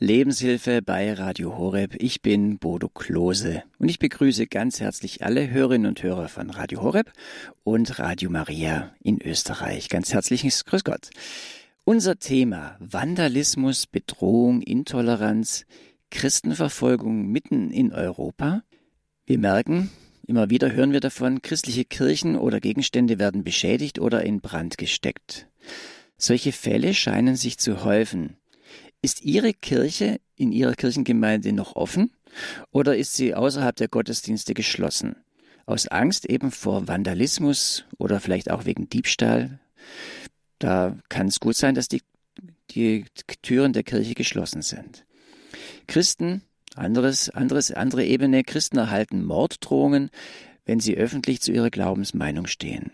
Lebenshilfe bei Radio Horeb. Ich bin Bodo Klose und ich begrüße ganz herzlich alle Hörerinnen und Hörer von Radio Horeb und Radio Maria in Österreich. Ganz herzliches Grüß Gott. Unser Thema Vandalismus, Bedrohung, Intoleranz, Christenverfolgung mitten in Europa. Wir merken, immer wieder hören wir davon, christliche Kirchen oder Gegenstände werden beschädigt oder in Brand gesteckt. Solche Fälle scheinen sich zu häufen. Ist Ihre Kirche in Ihrer Kirchengemeinde noch offen oder ist sie außerhalb der Gottesdienste geschlossen? Aus Angst eben vor Vandalismus oder vielleicht auch wegen Diebstahl? Da kann es gut sein, dass die, die Türen der Kirche geschlossen sind. Christen, anderes, anderes, andere Ebene, Christen erhalten Morddrohungen, wenn sie öffentlich zu ihrer Glaubensmeinung stehen.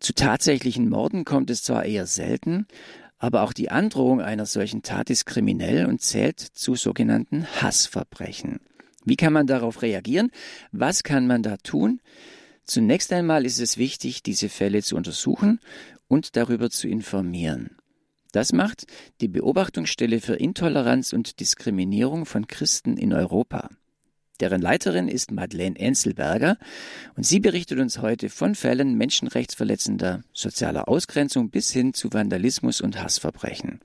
Zu tatsächlichen Morden kommt es zwar eher selten, aber auch die Androhung einer solchen Tat ist kriminell und zählt zu sogenannten Hassverbrechen. Wie kann man darauf reagieren? Was kann man da tun? Zunächst einmal ist es wichtig, diese Fälle zu untersuchen und darüber zu informieren. Das macht die Beobachtungsstelle für Intoleranz und Diskriminierung von Christen in Europa. Deren Leiterin ist Madeleine Enzelberger und sie berichtet uns heute von Fällen menschenrechtsverletzender sozialer Ausgrenzung bis hin zu Vandalismus und Hassverbrechen.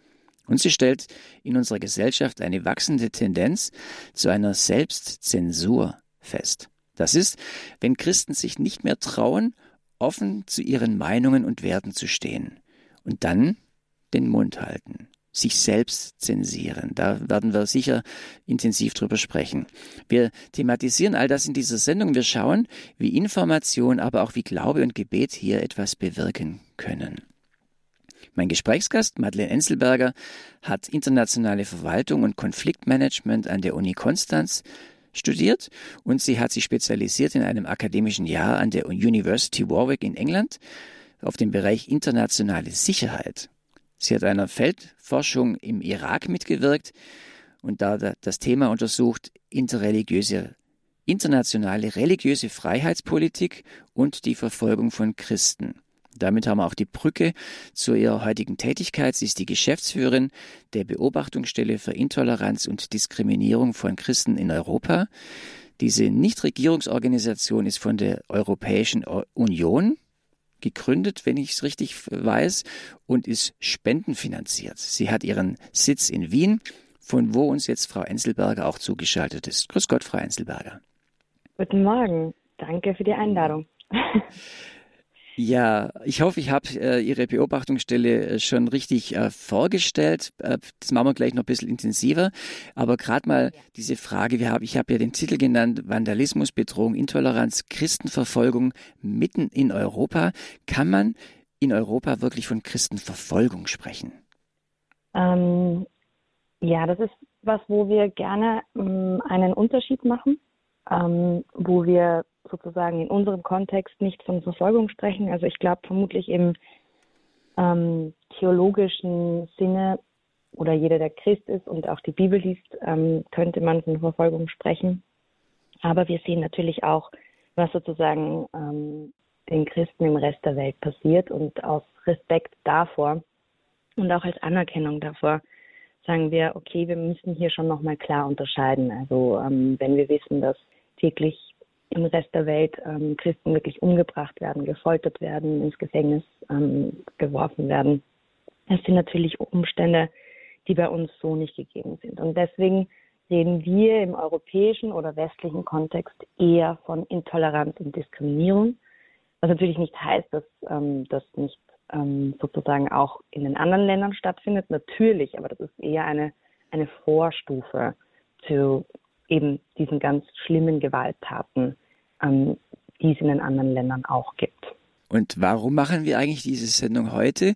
Und sie stellt in unserer Gesellschaft eine wachsende Tendenz zu einer Selbstzensur fest. Das ist, wenn Christen sich nicht mehr trauen, offen zu ihren Meinungen und Werten zu stehen und dann den Mund halten sich selbst zensieren. Da werden wir sicher intensiv drüber sprechen. Wir thematisieren all das in dieser Sendung. Wir schauen, wie Information, aber auch wie Glaube und Gebet hier etwas bewirken können. Mein Gesprächsgast, Madeleine Enselberger, hat internationale Verwaltung und Konfliktmanagement an der Uni Konstanz studiert und sie hat sich spezialisiert in einem akademischen Jahr an der University Warwick in England auf dem Bereich internationale Sicherheit. Sie hat einer Feldforschung im Irak mitgewirkt und da das Thema untersucht interreligiöse, internationale religiöse Freiheitspolitik und die Verfolgung von Christen. Damit haben wir auch die Brücke zu ihrer heutigen Tätigkeit. Sie ist die Geschäftsführerin der Beobachtungsstelle für Intoleranz und Diskriminierung von Christen in Europa. Diese Nichtregierungsorganisation ist von der Europäischen Union gegründet, wenn ich es richtig weiß, und ist spendenfinanziert. Sie hat ihren Sitz in Wien, von wo uns jetzt Frau Enselberger auch zugeschaltet ist. Grüß Gott, Frau Enselberger. Guten Morgen. Danke für die Einladung. Ja, ich hoffe, ich habe äh, Ihre Beobachtungsstelle äh, schon richtig äh, vorgestellt. Äh, das machen wir gleich noch ein bisschen intensiver. Aber gerade mal diese Frage, wir haben, ich habe ja den Titel genannt, Vandalismus, Bedrohung, Intoleranz, Christenverfolgung mitten in Europa. Kann man in Europa wirklich von Christenverfolgung sprechen? Ähm, ja, das ist was, wo wir gerne ähm, einen Unterschied machen, ähm, wo wir sozusagen in unserem Kontext nicht von Verfolgung sprechen. Also ich glaube vermutlich im ähm, theologischen Sinne oder jeder, der Christ ist und auch die Bibel liest, ähm, könnte man von Verfolgung sprechen. Aber wir sehen natürlich auch, was sozusagen ähm, den Christen im Rest der Welt passiert und aus Respekt davor und auch als Anerkennung davor sagen wir, okay, wir müssen hier schon nochmal klar unterscheiden. Also ähm, wenn wir wissen, dass täglich im Rest der Welt ähm, Christen wirklich umgebracht werden, gefoltert werden, ins Gefängnis ähm, geworfen werden. Das sind natürlich Umstände, die bei uns so nicht gegeben sind. Und deswegen reden wir im europäischen oder westlichen Kontext eher von Intoleranz und Diskriminierung, was natürlich nicht heißt, dass ähm, das nicht ähm, sozusagen auch in den anderen Ländern stattfindet. Natürlich, aber das ist eher eine, eine Vorstufe zu eben diesen ganz schlimmen Gewalttaten, ähm, die es in den anderen Ländern auch gibt. Und warum machen wir eigentlich diese Sendung heute?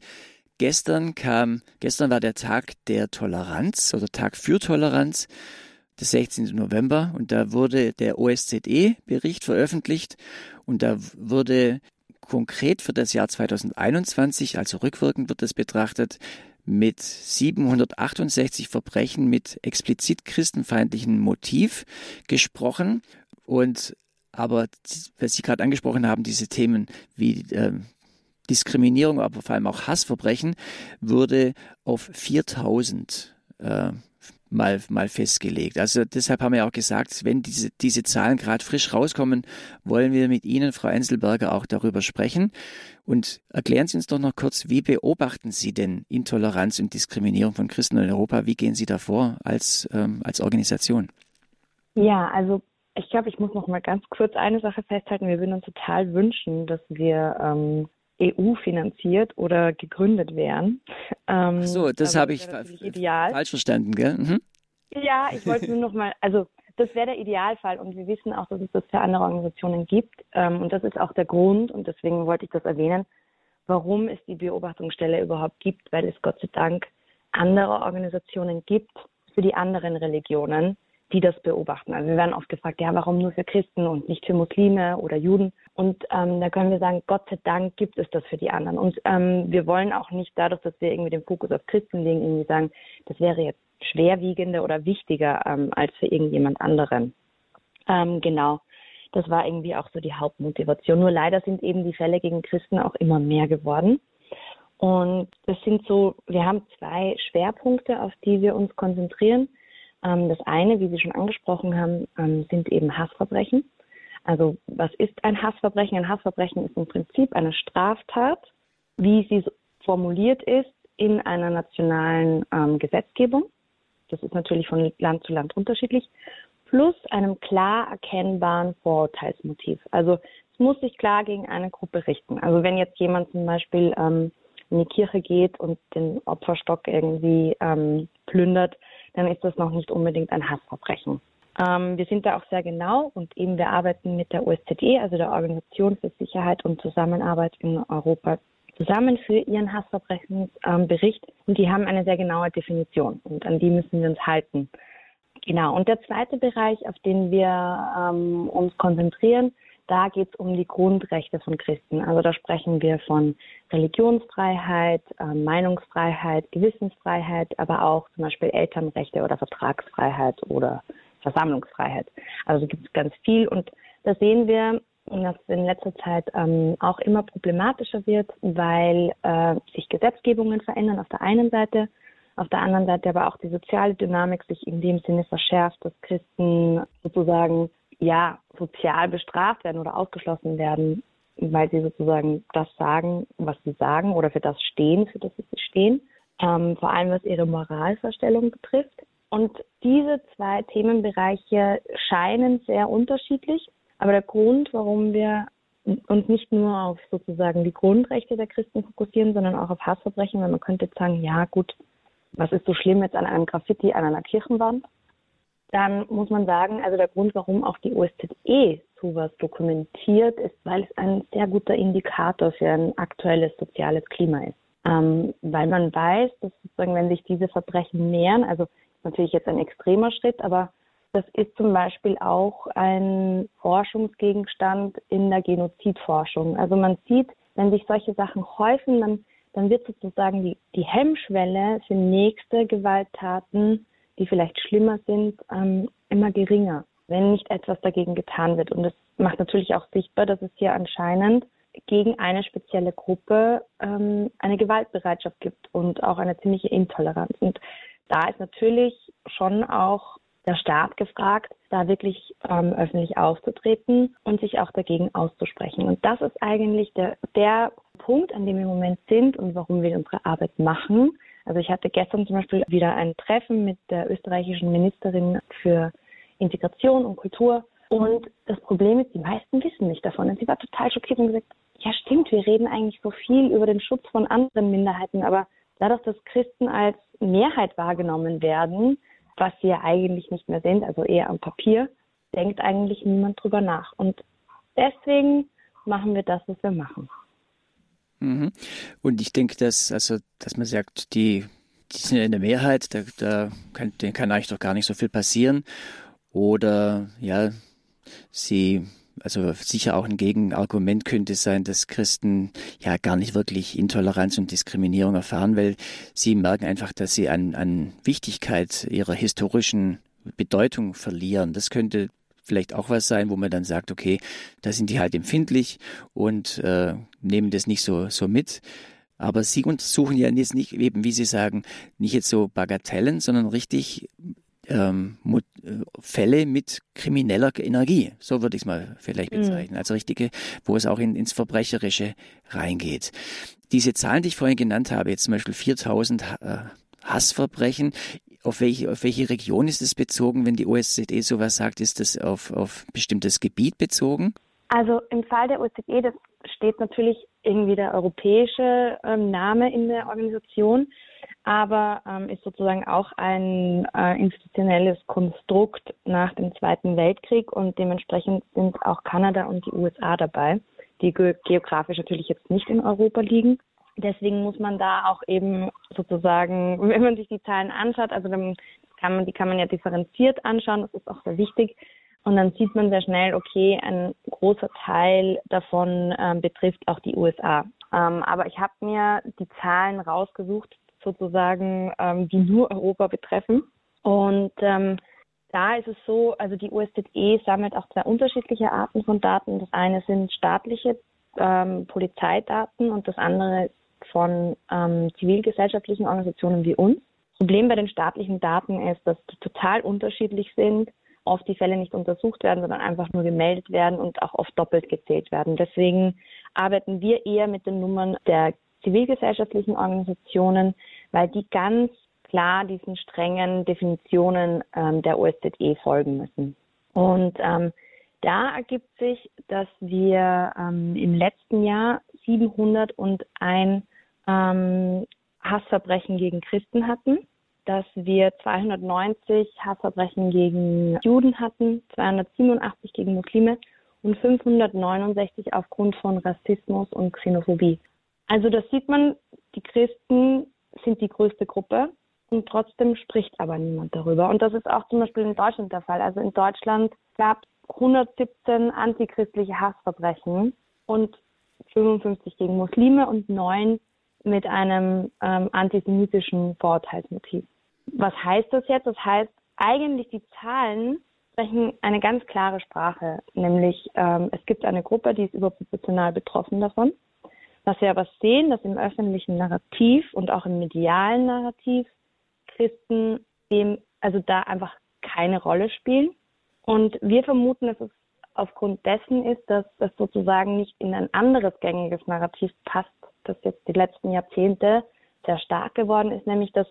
Gestern kam, gestern war der Tag der Toleranz oder Tag für Toleranz, der 16. November, und da wurde der OSZE-Bericht veröffentlicht und da wurde konkret für das Jahr 2021, also rückwirkend wird das betrachtet, mit 768 Verbrechen mit explizit christenfeindlichem Motiv gesprochen. Und aber, was Sie gerade angesprochen haben, diese Themen wie äh, Diskriminierung, aber vor allem auch Hassverbrechen, wurde auf 4000 äh, mal, mal festgelegt. Also deshalb haben wir auch gesagt, wenn diese, diese Zahlen gerade frisch rauskommen, wollen wir mit Ihnen, Frau Enselberger, auch darüber sprechen. Und erklären Sie uns doch noch kurz, wie beobachten Sie denn Intoleranz und Diskriminierung von Christen in Europa? Wie gehen Sie da vor als, ähm, als Organisation? Ja, also ich glaube, ich muss noch mal ganz kurz eine Sache festhalten. Wir würden uns total wünschen, dass wir ähm, EU-finanziert oder gegründet wären. Ähm, Ach so, das habe ich falsch verstanden, gell? Mhm. Ja, ich wollte nur noch mal, also das wäre der Idealfall und wir wissen auch, dass es das für andere Organisationen gibt ähm, und das ist auch der Grund und deswegen wollte ich das erwähnen, warum es die Beobachtungsstelle überhaupt gibt, weil es Gott sei Dank andere Organisationen gibt für die anderen Religionen, die das beobachten. Also wir werden oft gefragt, ja, warum nur für Christen und nicht für Muslime oder Juden? Und ähm, da können wir sagen, Gott sei Dank gibt es das für die anderen. Und ähm, wir wollen auch nicht dadurch, dass wir irgendwie den Fokus auf Christen legen, irgendwie sagen, das wäre jetzt schwerwiegender oder wichtiger ähm, als für irgendjemand anderen. Ähm, genau. Das war irgendwie auch so die Hauptmotivation. Nur leider sind eben die Fälle gegen Christen auch immer mehr geworden. Und das sind so, wir haben zwei Schwerpunkte, auf die wir uns konzentrieren. Ähm, das eine, wie Sie schon angesprochen haben, ähm, sind eben Hassverbrechen. Also was ist ein Hassverbrechen? Ein Hassverbrechen ist im Prinzip eine Straftat, wie sie formuliert ist in einer nationalen ähm, Gesetzgebung. Das ist natürlich von Land zu Land unterschiedlich. Plus einem klar erkennbaren Vorurteilsmotiv. Also es muss sich klar gegen eine Gruppe richten. Also wenn jetzt jemand zum Beispiel in die Kirche geht und den Opferstock irgendwie plündert, dann ist das noch nicht unbedingt ein Hassverbrechen. Ähm, wir sind da auch sehr genau und eben wir arbeiten mit der OSZE, also der Organisation für Sicherheit und Zusammenarbeit in Europa, zusammen für ihren Hassverbrechensbericht ähm, und die haben eine sehr genaue Definition und an die müssen wir uns halten. Genau. Und der zweite Bereich, auf den wir ähm, uns konzentrieren, da geht es um die Grundrechte von Christen. Also da sprechen wir von Religionsfreiheit, äh, Meinungsfreiheit, Gewissensfreiheit, aber auch zum Beispiel Elternrechte oder Vertragsfreiheit oder Versammlungsfreiheit. Also gibt es ganz viel und da sehen wir, dass es in letzter Zeit ähm, auch immer problematischer wird, weil äh, sich Gesetzgebungen verändern auf der einen Seite, auf der anderen Seite aber auch die soziale Dynamik sich in dem Sinne verschärft, dass Christen sozusagen ja sozial bestraft werden oder ausgeschlossen werden, weil sie sozusagen das sagen, was sie sagen oder für das stehen, für das sie stehen. Ähm, vor allem was ihre Moralvorstellung betrifft. Und diese zwei Themenbereiche scheinen sehr unterschiedlich. Aber der Grund, warum wir uns nicht nur auf sozusagen die Grundrechte der Christen fokussieren, sondern auch auf Hassverbrechen, weil man könnte jetzt sagen, ja gut, was ist so schlimm jetzt an einem Graffiti an einer Kirchenwand? Dann muss man sagen, also der Grund, warum auch die OSZE sowas dokumentiert, ist, weil es ein sehr guter Indikator für ein aktuelles soziales Klima ist. Ähm, weil man weiß, dass sozusagen, wenn sich diese Verbrechen mehren, also natürlich jetzt ein extremer Schritt, aber das ist zum Beispiel auch ein Forschungsgegenstand in der Genozidforschung. Also man sieht, wenn sich solche Sachen häufen, dann, dann wird sozusagen die, die Hemmschwelle für nächste Gewalttaten die vielleicht schlimmer sind, ähm, immer geringer, wenn nicht etwas dagegen getan wird. Und das macht natürlich auch sichtbar, dass es hier anscheinend gegen eine spezielle Gruppe ähm, eine Gewaltbereitschaft gibt und auch eine ziemliche Intoleranz. Und da ist natürlich schon auch der Staat gefragt, da wirklich ähm, öffentlich aufzutreten und sich auch dagegen auszusprechen. Und das ist eigentlich der, der Punkt, an dem wir im Moment sind und warum wir unsere Arbeit machen, also ich hatte gestern zum Beispiel wieder ein Treffen mit der österreichischen Ministerin für Integration und Kultur. Und das Problem ist, die meisten wissen nicht davon. Und sie war total schockiert und gesagt, ja stimmt, wir reden eigentlich so viel über den Schutz von anderen Minderheiten, aber dadurch, dass Christen als Mehrheit wahrgenommen werden, was sie ja eigentlich nicht mehr sind, also eher am Papier, denkt eigentlich niemand drüber nach. Und deswegen machen wir das, was wir machen. Mhm. Und ich denke, dass, also, dass man sagt, die, die sind in der Mehrheit, da, da kann, denen kann eigentlich doch gar nicht so viel passieren. Oder ja, sie, also sicher auch ein Gegenargument könnte sein, dass Christen ja gar nicht wirklich Intoleranz und Diskriminierung erfahren, weil sie merken einfach, dass sie an, an Wichtigkeit ihrer historischen Bedeutung verlieren. Das könnte vielleicht auch was sein, wo man dann sagt, okay, da sind die halt empfindlich und äh, nehmen das nicht so, so mit. Aber Sie untersuchen ja jetzt nicht, eben wie Sie sagen, nicht jetzt so Bagatellen, sondern richtig ähm, Fälle mit krimineller Energie, so würde ich es mal vielleicht mhm. bezeichnen, also richtige, wo es auch in, ins Verbrecherische reingeht. Diese Zahlen, die ich vorhin genannt habe, jetzt zum Beispiel 4000 äh, Hassverbrechen, auf welche, auf welche Region ist es bezogen, wenn die OSZE sowas sagt? Ist das auf, auf bestimmtes Gebiet bezogen? Also im Fall der OSZE, das steht natürlich irgendwie der europäische ähm, Name in der Organisation, aber ähm, ist sozusagen auch ein äh, institutionelles Konstrukt nach dem Zweiten Weltkrieg und dementsprechend sind auch Kanada und die USA dabei, die ge geografisch natürlich jetzt nicht in Europa liegen. Deswegen muss man da auch eben sozusagen, wenn man sich die Zahlen anschaut, also dann kann man, die kann man ja differenziert anschauen, das ist auch sehr wichtig. Und dann sieht man sehr schnell, okay, ein großer Teil davon ähm, betrifft auch die USA. Ähm, aber ich habe mir die Zahlen rausgesucht, sozusagen, ähm, die nur Europa betreffen. Und ähm, da ist es so, also die USZE sammelt auch zwei unterschiedliche Arten von Daten. Das eine sind staatliche ähm, Polizeidaten und das andere von ähm, zivilgesellschaftlichen Organisationen wie uns. Problem bei den staatlichen Daten ist, dass die total unterschiedlich sind, oft die Fälle nicht untersucht werden, sondern einfach nur gemeldet werden und auch oft doppelt gezählt werden. Deswegen arbeiten wir eher mit den Nummern der zivilgesellschaftlichen Organisationen, weil die ganz klar diesen strengen Definitionen ähm, der OSZE folgen müssen. Und ähm, da ergibt sich, dass wir ähm, im letzten Jahr 701 ähm, Hassverbrechen gegen Christen hatten, dass wir 290 Hassverbrechen gegen Juden hatten, 287 gegen Muslime und 569 aufgrund von Rassismus und Xenophobie. Also das sieht man, die Christen sind die größte Gruppe und trotzdem spricht aber niemand darüber. Und das ist auch zum Beispiel in Deutschland der Fall. Also in Deutschland gab es 117 antichristliche Hassverbrechen und 55 gegen Muslime und 9 mit einem ähm, antisemitischen Vorurteilsmotiv. Was heißt das jetzt? Das heißt, eigentlich die Zahlen sprechen eine ganz klare Sprache, nämlich ähm, es gibt eine Gruppe, die ist überproportional betroffen davon. Was wir aber sehen, dass im öffentlichen Narrativ und auch im medialen Narrativ Christen dem, also da einfach keine Rolle spielen. Und wir vermuten, dass es aufgrund dessen ist, dass das sozusagen nicht in ein anderes gängiges Narrativ passt, das jetzt die letzten Jahrzehnte sehr stark geworden ist, nämlich dass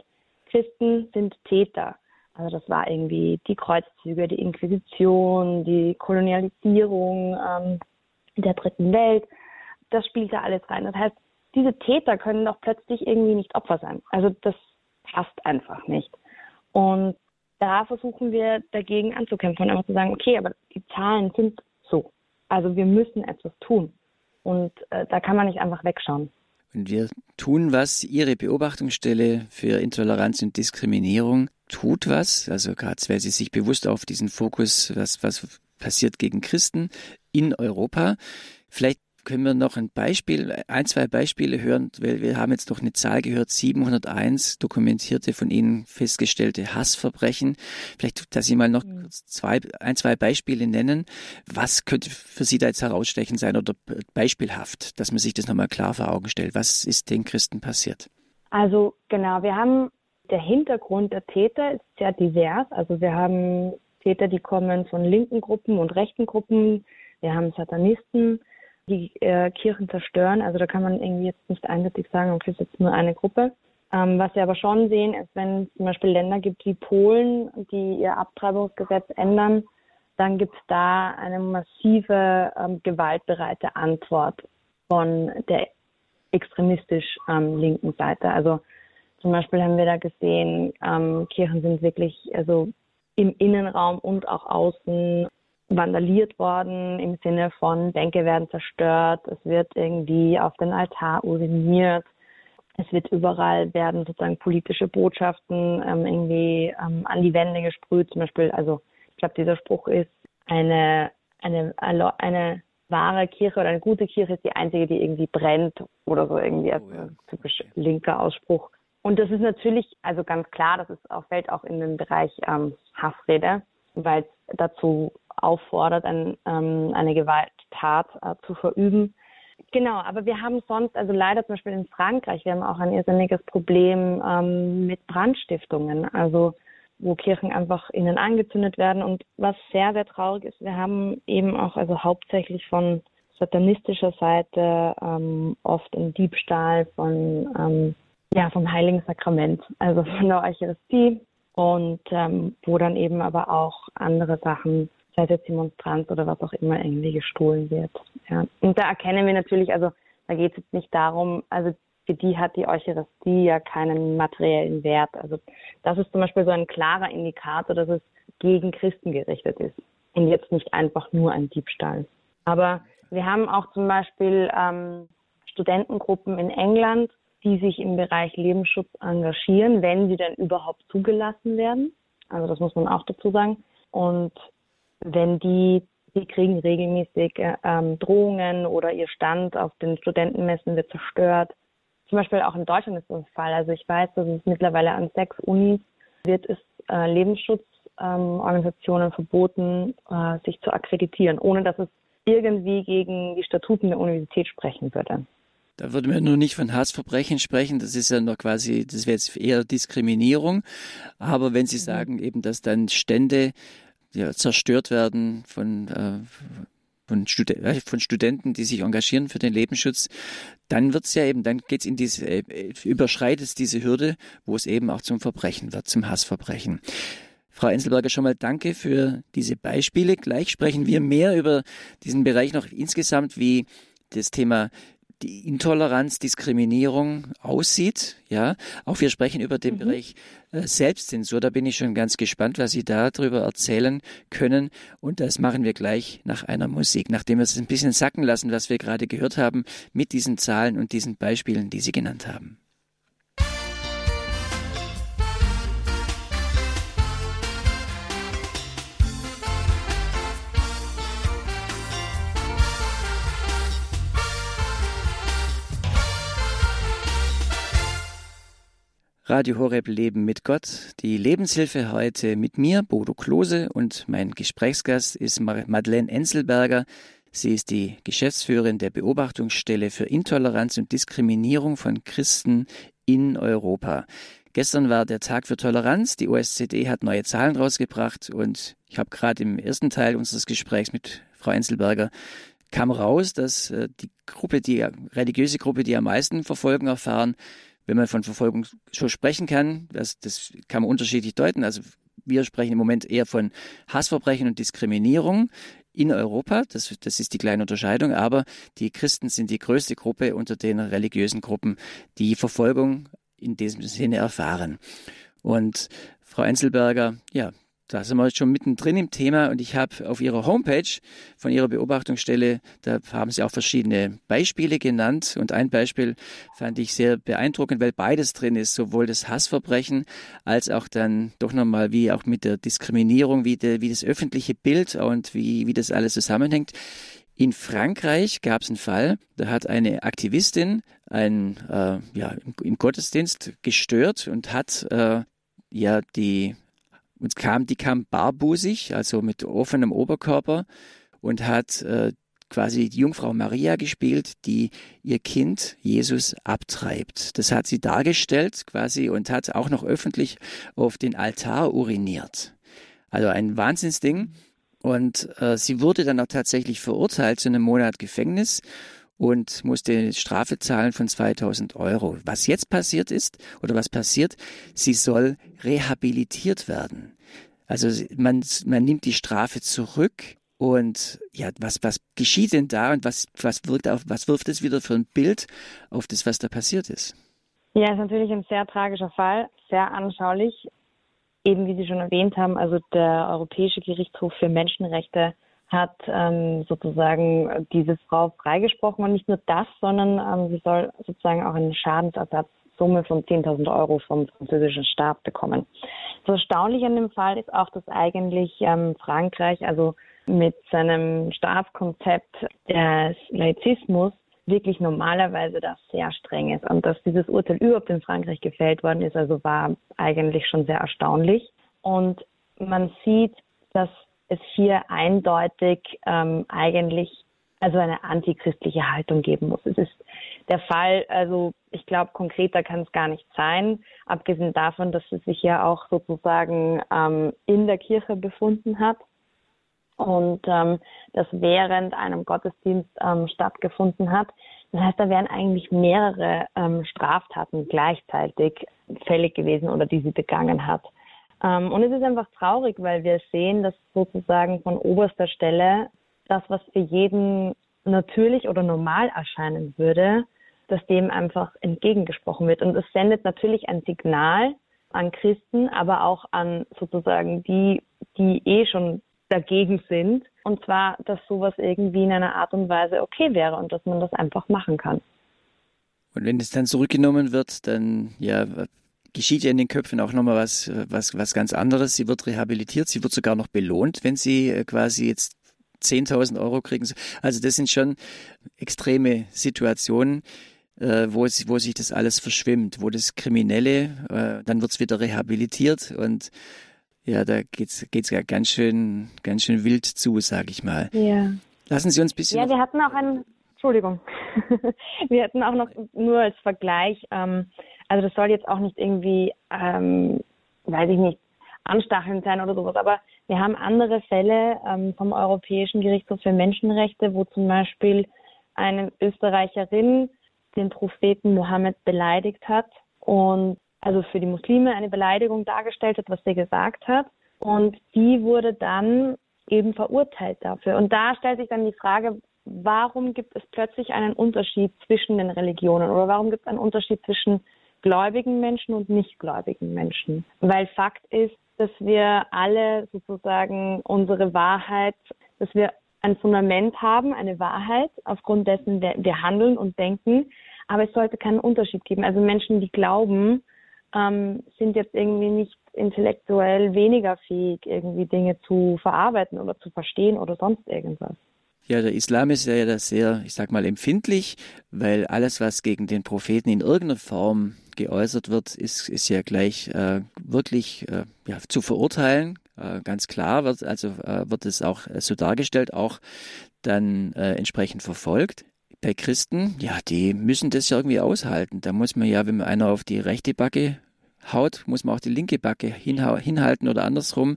Christen sind Täter. Also das war irgendwie die Kreuzzüge, die Inquisition, die Kolonialisierung ähm, der dritten Welt. Das spielt da alles rein. Das heißt, diese Täter können doch plötzlich irgendwie nicht Opfer sein. Also das passt einfach nicht. Und da versuchen wir dagegen anzukämpfen und einfach zu sagen, okay, aber die Zahlen sind so. Also wir müssen etwas tun. Und äh, da kann man nicht einfach wegschauen. Und wir tun was. Ihre Beobachtungsstelle für Intoleranz und Diskriminierung tut was. Also gerade weil sie sich bewusst auf diesen Fokus, was, was passiert gegen Christen in Europa. Vielleicht können wir noch ein Beispiel, ein, zwei Beispiele hören, weil wir haben jetzt noch eine Zahl gehört, 701 dokumentierte von Ihnen festgestellte Hassverbrechen. Vielleicht, dass Sie mal noch mhm. zwei, ein, zwei Beispiele nennen. Was könnte für Sie da jetzt herausstechen sein oder beispielhaft, dass man sich das nochmal klar vor Augen stellt? Was ist den Christen passiert? Also genau, wir haben, der Hintergrund der Täter ist sehr divers. Also wir haben Täter, die kommen von linken Gruppen und rechten Gruppen. Wir haben Satanisten, die äh, Kirchen zerstören. Also da kann man irgendwie jetzt nicht eindeutig sagen, okay, es ist jetzt nur eine Gruppe. Ähm, was wir aber schon sehen, ist, wenn es zum Beispiel Länder gibt wie Polen, die ihr Abtreibungsgesetz ändern, dann gibt es da eine massive ähm, gewaltbereite Antwort von der extremistisch ähm, linken Seite. Also zum Beispiel haben wir da gesehen, ähm, Kirchen sind wirklich also im Innenraum und auch außen vandaliert worden im Sinne von Bänke werden zerstört, es wird irgendwie auf den Altar uriniert, es wird überall werden sozusagen politische Botschaften ähm, irgendwie ähm, an die Wände gesprüht. Zum Beispiel, also ich glaube, dieser Spruch ist eine eine eine wahre Kirche oder eine gute Kirche ist die einzige, die irgendwie brennt oder so irgendwie als oh, ja. typisch linker Ausspruch. Und das ist natürlich, also ganz klar, das ist auch, fällt auch in den Bereich ähm, Hassrede, weil es dazu auffordert, ein, ähm, eine Gewalttat äh, zu verüben. Genau, aber wir haben sonst, also leider zum Beispiel in Frankreich, wir haben auch ein irrsinniges Problem ähm, mit Brandstiftungen. Also wo Kirchen einfach innen angezündet werden. Und was sehr, sehr traurig ist, wir haben eben auch also hauptsächlich von satanistischer Seite ähm, oft einen Diebstahl von ähm, ja vom Heiligen Sakrament, also von der Eucharistie und ähm, wo dann eben aber auch andere Sachen, sei es jetzt die Monstranz oder was auch immer, irgendwie gestohlen wird. Ja. Und da erkennen wir natürlich, also da geht es jetzt nicht darum, also für die hat die Eucharistie ja keinen materiellen Wert. Also das ist zum Beispiel so ein klarer Indikator, dass es gegen Christen gerichtet ist und jetzt nicht einfach nur ein Diebstahl. Aber wir haben auch zum Beispiel ähm, Studentengruppen in England, die sich im Bereich Lebensschutz engagieren, wenn sie denn überhaupt zugelassen werden. Also das muss man auch dazu sagen. Und wenn die, die kriegen regelmäßig äh, ähm, Drohungen oder ihr Stand auf den Studentenmessen wird zerstört. Zum Beispiel auch in Deutschland ist das der Fall. Also ich weiß, dass es mittlerweile an sechs Unis wird es äh, Lebensschutzorganisationen ähm, verboten, äh, sich zu akkreditieren, ohne dass es irgendwie gegen die Statuten der Universität sprechen würde. Da würden wir nur nicht von Hassverbrechen sprechen, das ist ja noch quasi, das wäre jetzt eher Diskriminierung. Aber wenn Sie mhm. sagen eben, dass dann Stände ja, zerstört werden von, äh, von, Stud äh, von, Studenten, die sich engagieren für den Lebensschutz, dann wird's ja eben, dann geht's in diese, äh, überschreitet es diese Hürde, wo es eben auch zum Verbrechen wird, zum Hassverbrechen. Frau Enselberger, schon mal danke für diese Beispiele. Gleich sprechen wir mehr über diesen Bereich noch insgesamt, wie das Thema die Intoleranz, Diskriminierung aussieht. Ja, auch wir sprechen über den mhm. Bereich äh, Selbstzensur. Da bin ich schon ganz gespannt, was Sie darüber erzählen können. Und das machen wir gleich nach einer Musik, nachdem wir es ein bisschen sacken lassen, was wir gerade gehört haben mit diesen Zahlen und diesen Beispielen, die Sie genannt haben. Radio Horeb Leben mit Gott. Die Lebenshilfe heute mit mir, Bodo Klose, und mein Gesprächsgast ist Madeleine Enselberger. Sie ist die Geschäftsführerin der Beobachtungsstelle für Intoleranz und Diskriminierung von Christen in Europa. Gestern war der Tag für Toleranz. Die OSZE hat neue Zahlen rausgebracht und ich habe gerade im ersten Teil unseres Gesprächs mit Frau Enselberger kam raus, dass äh, die Gruppe, die religiöse Gruppe, die am meisten Verfolgung erfahren, wenn man von Verfolgung schon sprechen kann, das, das kann man unterschiedlich deuten. Also wir sprechen im Moment eher von Hassverbrechen und Diskriminierung in Europa. Das, das ist die kleine Unterscheidung. Aber die Christen sind die größte Gruppe unter den religiösen Gruppen, die Verfolgung in diesem Sinne erfahren. Und Frau Enzelberger, ja, da sind wir schon mittendrin im Thema und ich habe auf Ihrer Homepage von Ihrer Beobachtungsstelle, da haben Sie auch verschiedene Beispiele genannt und ein Beispiel fand ich sehr beeindruckend, weil beides drin ist, sowohl das Hassverbrechen als auch dann doch nochmal wie auch mit der Diskriminierung, wie, de, wie das öffentliche Bild und wie, wie das alles zusammenhängt. In Frankreich gab es einen Fall, da hat eine Aktivistin ein, äh, ja, im, im, Gottesdienst gestört und hat äh, ja die und kam, die kam barbusig, also mit offenem Oberkörper und hat äh, quasi die Jungfrau Maria gespielt, die ihr Kind Jesus abtreibt. Das hat sie dargestellt quasi und hat auch noch öffentlich auf den Altar uriniert. Also ein Wahnsinnsding. Und äh, sie wurde dann auch tatsächlich verurteilt zu einem Monat Gefängnis und musste Strafe zahlen von 2000 Euro. Was jetzt passiert ist oder was passiert, sie soll rehabilitiert werden. Also man, man nimmt die Strafe zurück und ja, was, was geschieht denn da und was, was wirkt auf, was wirft es wieder für ein Bild auf das, was da passiert ist? Ja, ist natürlich ein sehr tragischer Fall, sehr anschaulich. Eben wie Sie schon erwähnt haben, also der Europäische Gerichtshof für Menschenrechte hat ähm, sozusagen diese Frau freigesprochen und nicht nur das, sondern ähm, sie soll sozusagen auch eine Schadensersatzsumme von 10.000 Euro vom französischen Staat bekommen. So erstaunlich an dem Fall ist auch, dass eigentlich ähm, Frankreich, also mit seinem Staatskonzept des Laizismus, wirklich normalerweise das sehr streng ist. Und dass dieses Urteil überhaupt in Frankreich gefällt worden ist, also war eigentlich schon sehr erstaunlich. Und man sieht, dass es hier eindeutig ähm, eigentlich also eine antichristliche Haltung geben muss. Es ist der Fall, also ich glaube, konkreter kann es gar nicht sein, abgesehen davon, dass sie sich ja auch sozusagen ähm, in der Kirche befunden hat und ähm, das während einem Gottesdienst ähm, stattgefunden hat. Das heißt, da wären eigentlich mehrere ähm, Straftaten gleichzeitig fällig gewesen oder die sie begangen hat. Ähm, und es ist einfach traurig, weil wir sehen, dass sozusagen von oberster Stelle das, was für jeden natürlich oder normal erscheinen würde, dass dem einfach entgegengesprochen wird. Und es sendet natürlich ein Signal an Christen, aber auch an sozusagen die, die eh schon dagegen sind. Und zwar, dass sowas irgendwie in einer Art und Weise okay wäre und dass man das einfach machen kann. Und wenn es dann zurückgenommen wird, dann ja, geschieht ja in den Köpfen auch nochmal was, was, was ganz anderes. Sie wird rehabilitiert, sie wird sogar noch belohnt, wenn sie äh, quasi jetzt 10.000 Euro kriegen. Also das sind schon extreme Situationen, äh, wo, es, wo sich das alles verschwimmt, wo das Kriminelle, äh, dann wird es wieder rehabilitiert und ja, da geht's geht's ja ganz schön, ganz schön wild zu, sag ich mal. Ja. Lassen Sie uns ein bisschen. Ja, wir hatten auch einen, Entschuldigung, wir hatten auch noch nur als Vergleich, ähm, also das soll jetzt auch nicht irgendwie, ähm, weiß ich nicht, anstachelnd sein oder sowas, aber wir haben andere Fälle ähm, vom Europäischen Gerichtshof für Menschenrechte, wo zum Beispiel eine Österreicherin den Propheten Mohammed beleidigt hat und also für die Muslime eine Beleidigung dargestellt hat, was sie gesagt hat. Und die wurde dann eben verurteilt dafür. Und da stellt sich dann die Frage, warum gibt es plötzlich einen Unterschied zwischen den Religionen oder warum gibt es einen Unterschied zwischen gläubigen Menschen und nichtgläubigen Menschen? Weil Fakt ist, dass wir alle sozusagen unsere Wahrheit, dass wir ein Fundament haben, eine Wahrheit, aufgrund dessen wir, handeln und denken. Aber es sollte keinen Unterschied geben. Also Menschen, die glauben, ähm, sind jetzt irgendwie nicht intellektuell weniger fähig, irgendwie Dinge zu verarbeiten oder zu verstehen oder sonst irgendwas. Ja, der Islam ist ja sehr, ich sag mal, empfindlich, weil alles, was gegen den Propheten in irgendeiner Form geäußert wird, ist, ist ja gleich äh, wirklich äh, ja, zu verurteilen. Äh, ganz klar wird, also äh, wird es auch so dargestellt, auch dann äh, entsprechend verfolgt bei Christen, ja, die müssen das ja irgendwie aushalten. Da muss man ja, wenn man einer auf die rechte Backe haut, muss man auch die linke Backe hinhalten oder andersrum.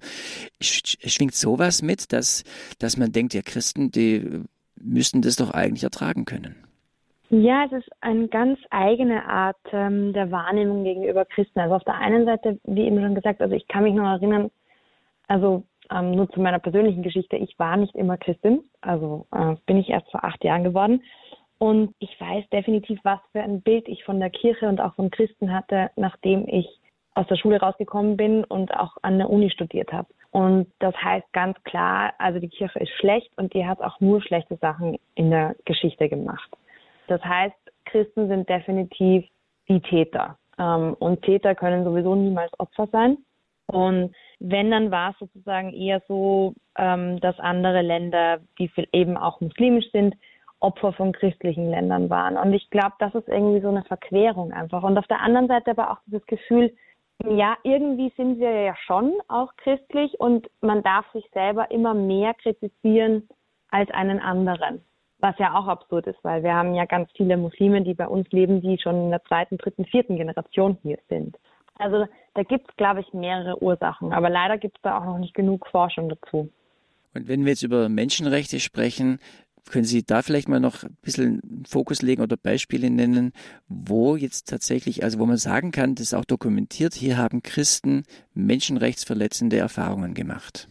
Schwingt sowas mit, dass, dass man denkt, ja, Christen, die müssten das doch eigentlich ertragen können. Ja, es ist eine ganz eigene Art ähm, der Wahrnehmung gegenüber Christen. Also auf der einen Seite, wie eben schon gesagt, also ich kann mich noch erinnern, also ähm, nur zu meiner persönlichen Geschichte, ich war nicht immer Christin, also äh, bin ich erst vor acht Jahren geworden. Und ich weiß definitiv, was für ein Bild ich von der Kirche und auch von Christen hatte, nachdem ich aus der Schule rausgekommen bin und auch an der Uni studiert habe. Und das heißt ganz klar, also die Kirche ist schlecht und die hat auch nur schlechte Sachen in der Geschichte gemacht. Das heißt, Christen sind definitiv die Täter. Ähm, und Täter können sowieso niemals Opfer sein. Und wenn, dann war es sozusagen eher so, ähm, dass andere Länder, die eben auch muslimisch sind, Opfer von christlichen Ländern waren. Und ich glaube, das ist irgendwie so eine Verquerung einfach. Und auf der anderen Seite aber auch dieses Gefühl, ja, irgendwie sind wir ja schon auch christlich und man darf sich selber immer mehr kritisieren als einen anderen. Was ja auch absurd ist, weil wir haben ja ganz viele Muslime, die bei uns leben, die schon in der zweiten, dritten, vierten Generation hier sind. Also da gibt es, glaube ich, mehrere Ursachen. Aber leider gibt es da auch noch nicht genug Forschung dazu. Und wenn wir jetzt über Menschenrechte sprechen, können Sie da vielleicht mal noch ein bisschen Fokus legen oder Beispiele nennen, wo jetzt tatsächlich, also wo man sagen kann, das ist auch dokumentiert, hier haben Christen menschenrechtsverletzende Erfahrungen gemacht.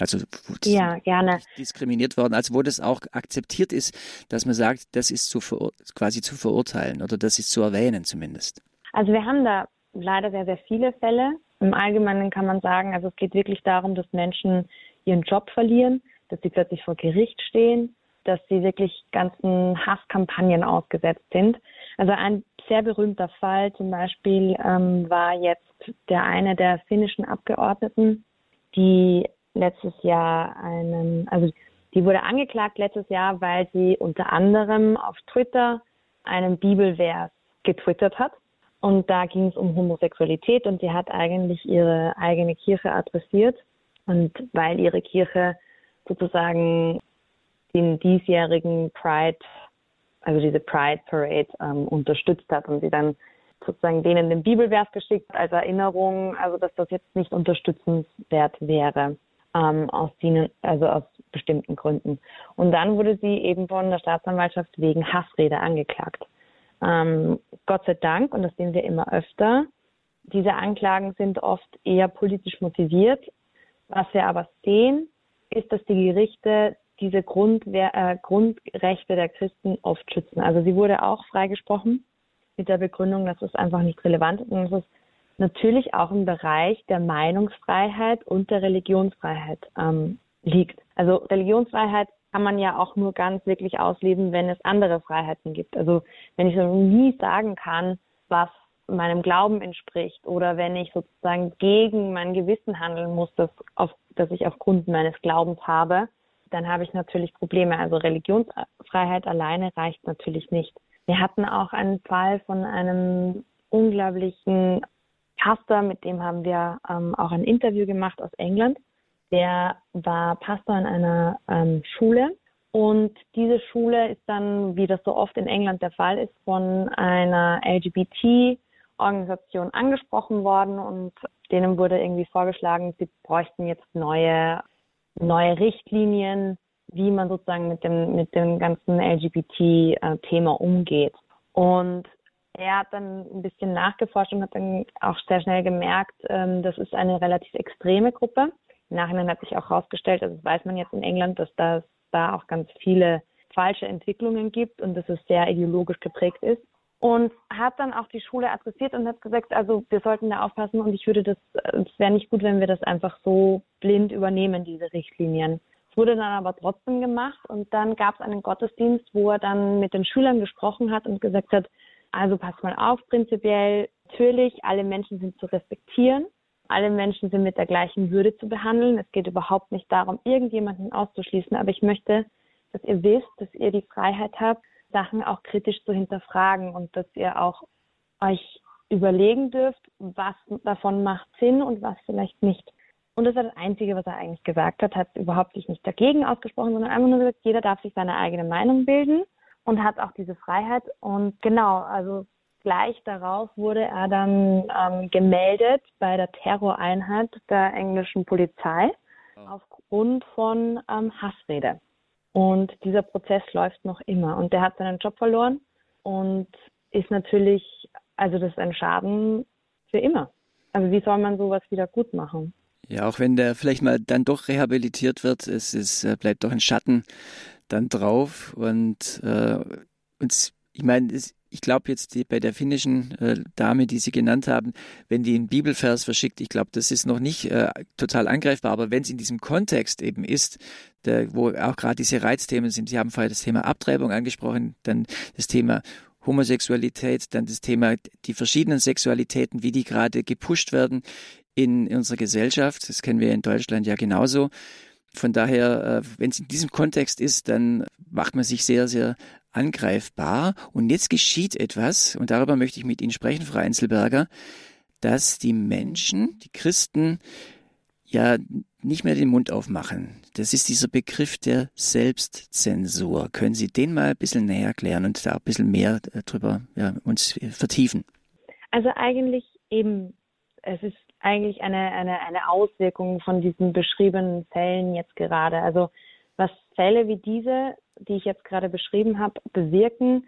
Also ja, gerne. diskriminiert worden, also wo das auch akzeptiert ist, dass man sagt, das ist zu quasi zu verurteilen oder das ist zu erwähnen zumindest. Also wir haben da leider sehr, sehr viele Fälle. Im Allgemeinen kann man sagen, also es geht wirklich darum, dass Menschen ihren Job verlieren, dass sie plötzlich vor Gericht stehen, dass sie wirklich ganzen Hasskampagnen ausgesetzt sind. Also ein sehr berühmter Fall zum Beispiel ähm, war jetzt der eine der finnischen Abgeordneten, die letztes Jahr einen, also die wurde angeklagt letztes Jahr, weil sie unter anderem auf Twitter einen Bibelvers getwittert hat. Und da ging es um Homosexualität und sie hat eigentlich ihre eigene Kirche adressiert. Und weil ihre Kirche sozusagen den diesjährigen Pride also diese Pride Parade ähm, unterstützt hat und sie dann sozusagen denen den Bibelvers geschickt als Erinnerung, also dass das jetzt nicht unterstützenswert wäre ähm, aus denen, also aus bestimmten Gründen. Und dann wurde sie eben von der Staatsanwaltschaft wegen Hassrede angeklagt. Ähm, Gott sei Dank, und das sehen wir immer öfter, diese Anklagen sind oft eher politisch motiviert. Was wir aber sehen, ist, dass die Gerichte diese Grundwehr, äh, Grundrechte der Christen oft schützen. Also sie wurde auch freigesprochen mit der Begründung, dass es einfach nicht relevant ist und dass es natürlich auch im Bereich der Meinungsfreiheit und der Religionsfreiheit ähm, liegt. Also Religionsfreiheit kann man ja auch nur ganz wirklich ausleben, wenn es andere Freiheiten gibt. Also wenn ich so nie sagen kann, was meinem Glauben entspricht oder wenn ich sozusagen gegen mein Gewissen handeln muss, das, auf, das ich aufgrund meines Glaubens habe, dann habe ich natürlich Probleme. Also Religionsfreiheit alleine reicht natürlich nicht. Wir hatten auch einen Fall von einem unglaublichen Pastor, mit dem haben wir ähm, auch ein Interview gemacht aus England. Der war Pastor in einer ähm, Schule und diese Schule ist dann, wie das so oft in England der Fall ist, von einer LGBT-Organisation angesprochen worden und denen wurde irgendwie vorgeschlagen, sie bräuchten jetzt neue, neue Richtlinien, wie man sozusagen mit dem, mit dem ganzen LGBT-Thema umgeht. Und er hat dann ein bisschen nachgeforscht und hat dann auch sehr schnell gemerkt, ähm, das ist eine relativ extreme Gruppe. Im Nachhinein hat sich auch herausgestellt, also weiß man jetzt in England, dass das da auch ganz viele falsche Entwicklungen gibt und dass es sehr ideologisch geprägt ist. Und hat dann auch die Schule adressiert und hat gesagt, also wir sollten da aufpassen und ich würde das, es wäre nicht gut, wenn wir das einfach so blind übernehmen, diese Richtlinien. Es wurde dann aber trotzdem gemacht und dann gab es einen Gottesdienst, wo er dann mit den Schülern gesprochen hat und gesagt hat, also passt mal auf, prinzipiell, natürlich, alle Menschen sind zu respektieren. Alle Menschen sind mit der gleichen Würde zu behandeln. Es geht überhaupt nicht darum, irgendjemanden auszuschließen. Aber ich möchte, dass ihr wisst, dass ihr die Freiheit habt, Sachen auch kritisch zu hinterfragen und dass ihr auch euch überlegen dürft, was davon macht Sinn und was vielleicht nicht. Und das war das Einzige, was er eigentlich gesagt hat, hat überhaupt sich nicht dagegen ausgesprochen, sondern einfach nur gesagt, jeder darf sich seine eigene Meinung bilden und hat auch diese Freiheit. Und genau, also gleich darauf wurde er dann ähm, gemeldet bei der Terroreinheit der englischen Polizei oh. aufgrund von ähm, Hassrede. Und dieser Prozess läuft noch immer. Und der hat seinen Job verloren und ist natürlich, also das ist ein Schaden für immer. Also wie soll man sowas wieder gut machen? Ja, auch wenn der vielleicht mal dann doch rehabilitiert wird, es ist, äh, bleibt doch ein Schatten dann drauf. Und, äh, und ich meine, ich glaube jetzt die, bei der finnischen äh, Dame, die Sie genannt haben, wenn die einen Bibelvers verschickt, ich glaube, das ist noch nicht äh, total angreifbar, aber wenn es in diesem Kontext eben ist, der, wo auch gerade diese Reizthemen sind, Sie haben vorher das Thema Abtreibung angesprochen, dann das Thema Homosexualität, dann das Thema die verschiedenen Sexualitäten, wie die gerade gepusht werden in, in unserer Gesellschaft. Das kennen wir in Deutschland ja genauso. Von daher, äh, wenn es in diesem Kontext ist, dann macht man sich sehr, sehr angreifbar. Und jetzt geschieht etwas, und darüber möchte ich mit Ihnen sprechen, Frau Einzelberger, dass die Menschen, die Christen, ja nicht mehr den Mund aufmachen. Das ist dieser Begriff der Selbstzensur. Können Sie den mal ein bisschen näher erklären und da ein bisschen mehr äh, drüber ja, uns vertiefen? Also eigentlich eben, es ist eigentlich eine, eine, eine Auswirkung von diesen beschriebenen Fällen jetzt gerade. Also was Fälle wie diese, die ich jetzt gerade beschrieben habe, bewirken,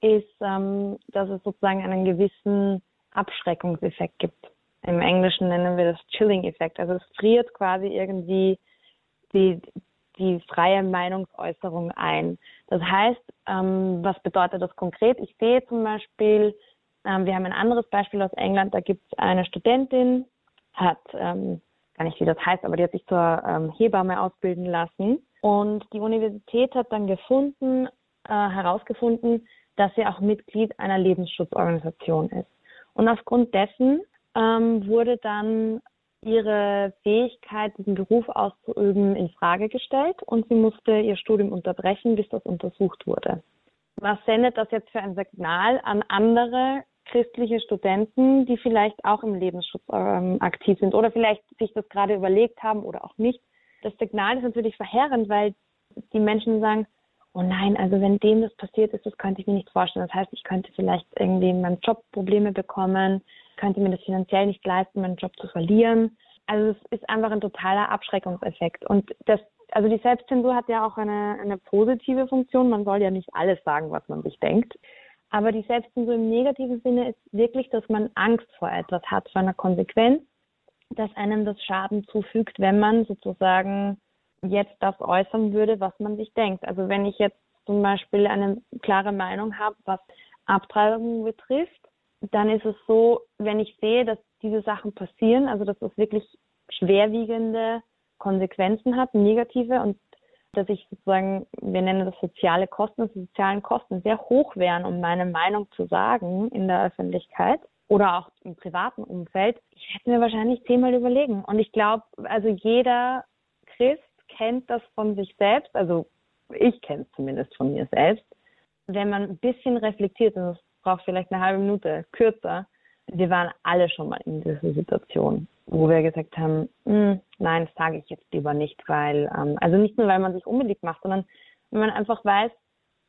ist, ähm, dass es sozusagen einen gewissen Abschreckungseffekt gibt. Im Englischen nennen wir das Chilling-Effekt. Also es friert quasi irgendwie die, die freie Meinungsäußerung ein. Das heißt, ähm, was bedeutet das konkret? Ich sehe zum Beispiel, ähm, wir haben ein anderes Beispiel aus England, da gibt es eine Studentin, hat, ähm, gar nicht wie das heißt, aber die hat sich zur ähm, Hebamme ausbilden lassen. Und die Universität hat dann gefunden, äh, herausgefunden, dass sie auch Mitglied einer Lebensschutzorganisation ist. Und aufgrund dessen ähm, wurde dann ihre Fähigkeit, diesen Beruf auszuüben, in Frage gestellt und sie musste ihr Studium unterbrechen, bis das untersucht wurde. Was sendet das jetzt für ein Signal an andere christliche Studenten, die vielleicht auch im Lebensschutz ähm, aktiv sind oder vielleicht sich das gerade überlegt haben oder auch nicht. Das Signal ist natürlich verheerend, weil die Menschen sagen, oh nein, also wenn dem das passiert ist, das könnte ich mir nicht vorstellen. Das heißt, ich könnte vielleicht irgendwie in meinem Job Probleme bekommen, könnte mir das finanziell nicht leisten, meinen Job zu verlieren. Also es ist einfach ein totaler Abschreckungseffekt. Und das, also die Selbstzensur hat ja auch eine, eine positive Funktion. Man soll ja nicht alles sagen, was man sich denkt. Aber die Selbstzensur im negativen Sinne ist wirklich, dass man Angst vor etwas hat, vor einer Konsequenz, dass einem das Schaden zufügt, wenn man sozusagen jetzt das äußern würde, was man sich denkt. Also wenn ich jetzt zum Beispiel eine klare Meinung habe, was Abtreibung betrifft, dann ist es so, wenn ich sehe, dass diese Sachen passieren, also dass das wirklich schwerwiegende Konsequenzen hat, negative und dass ich sozusagen, wir nennen das soziale Kosten, dass die sozialen Kosten sehr hoch wären, um meine Meinung zu sagen in der Öffentlichkeit oder auch im privaten Umfeld, ich hätte mir wahrscheinlich zehnmal überlegen. Und ich glaube, also jeder Christ kennt das von sich selbst, also ich kenne es zumindest von mir selbst, wenn man ein bisschen reflektiert, und es braucht vielleicht eine halbe Minute, kürzer, wir waren alle schon mal in dieser Situation, wo wir gesagt haben, hm, nein, das sage ich jetzt lieber nicht, weil, ähm, also nicht nur, weil man sich unbeliebt macht, sondern wenn man einfach weiß,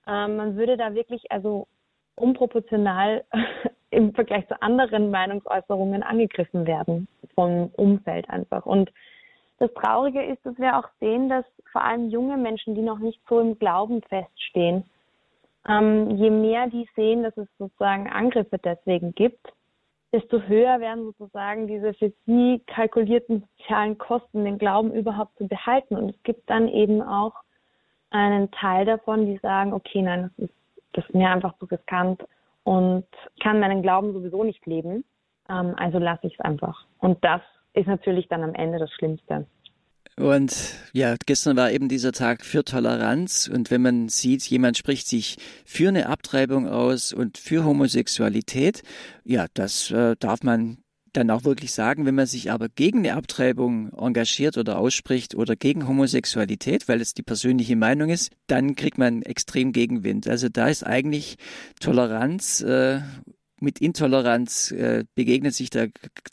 ähm, man würde da wirklich also unproportional im Vergleich zu anderen Meinungsäußerungen angegriffen werden vom Umfeld einfach. Und das Traurige ist, dass wir auch sehen, dass vor allem junge Menschen, die noch nicht so im Glauben feststehen, ähm, je mehr die sehen, dass es sozusagen Angriffe deswegen gibt, desto höher werden sozusagen diese für sie kalkulierten sozialen Kosten, den Glauben überhaupt zu behalten. Und es gibt dann eben auch einen Teil davon, die sagen, okay, nein, das ist, das ist mir einfach zu riskant und kann meinen Glauben sowieso nicht leben. Ähm, also lasse ich es einfach. Und das ist natürlich dann am Ende das Schlimmste. Und ja, gestern war eben dieser Tag für Toleranz. Und wenn man sieht, jemand spricht sich für eine Abtreibung aus und für Homosexualität, ja, das äh, darf man dann auch wirklich sagen, wenn man sich aber gegen eine Abtreibung engagiert oder ausspricht oder gegen Homosexualität, weil es die persönliche Meinung ist, dann kriegt man extrem Gegenwind. Also da ist eigentlich Toleranz äh, mit Intoleranz äh, begegnet sich da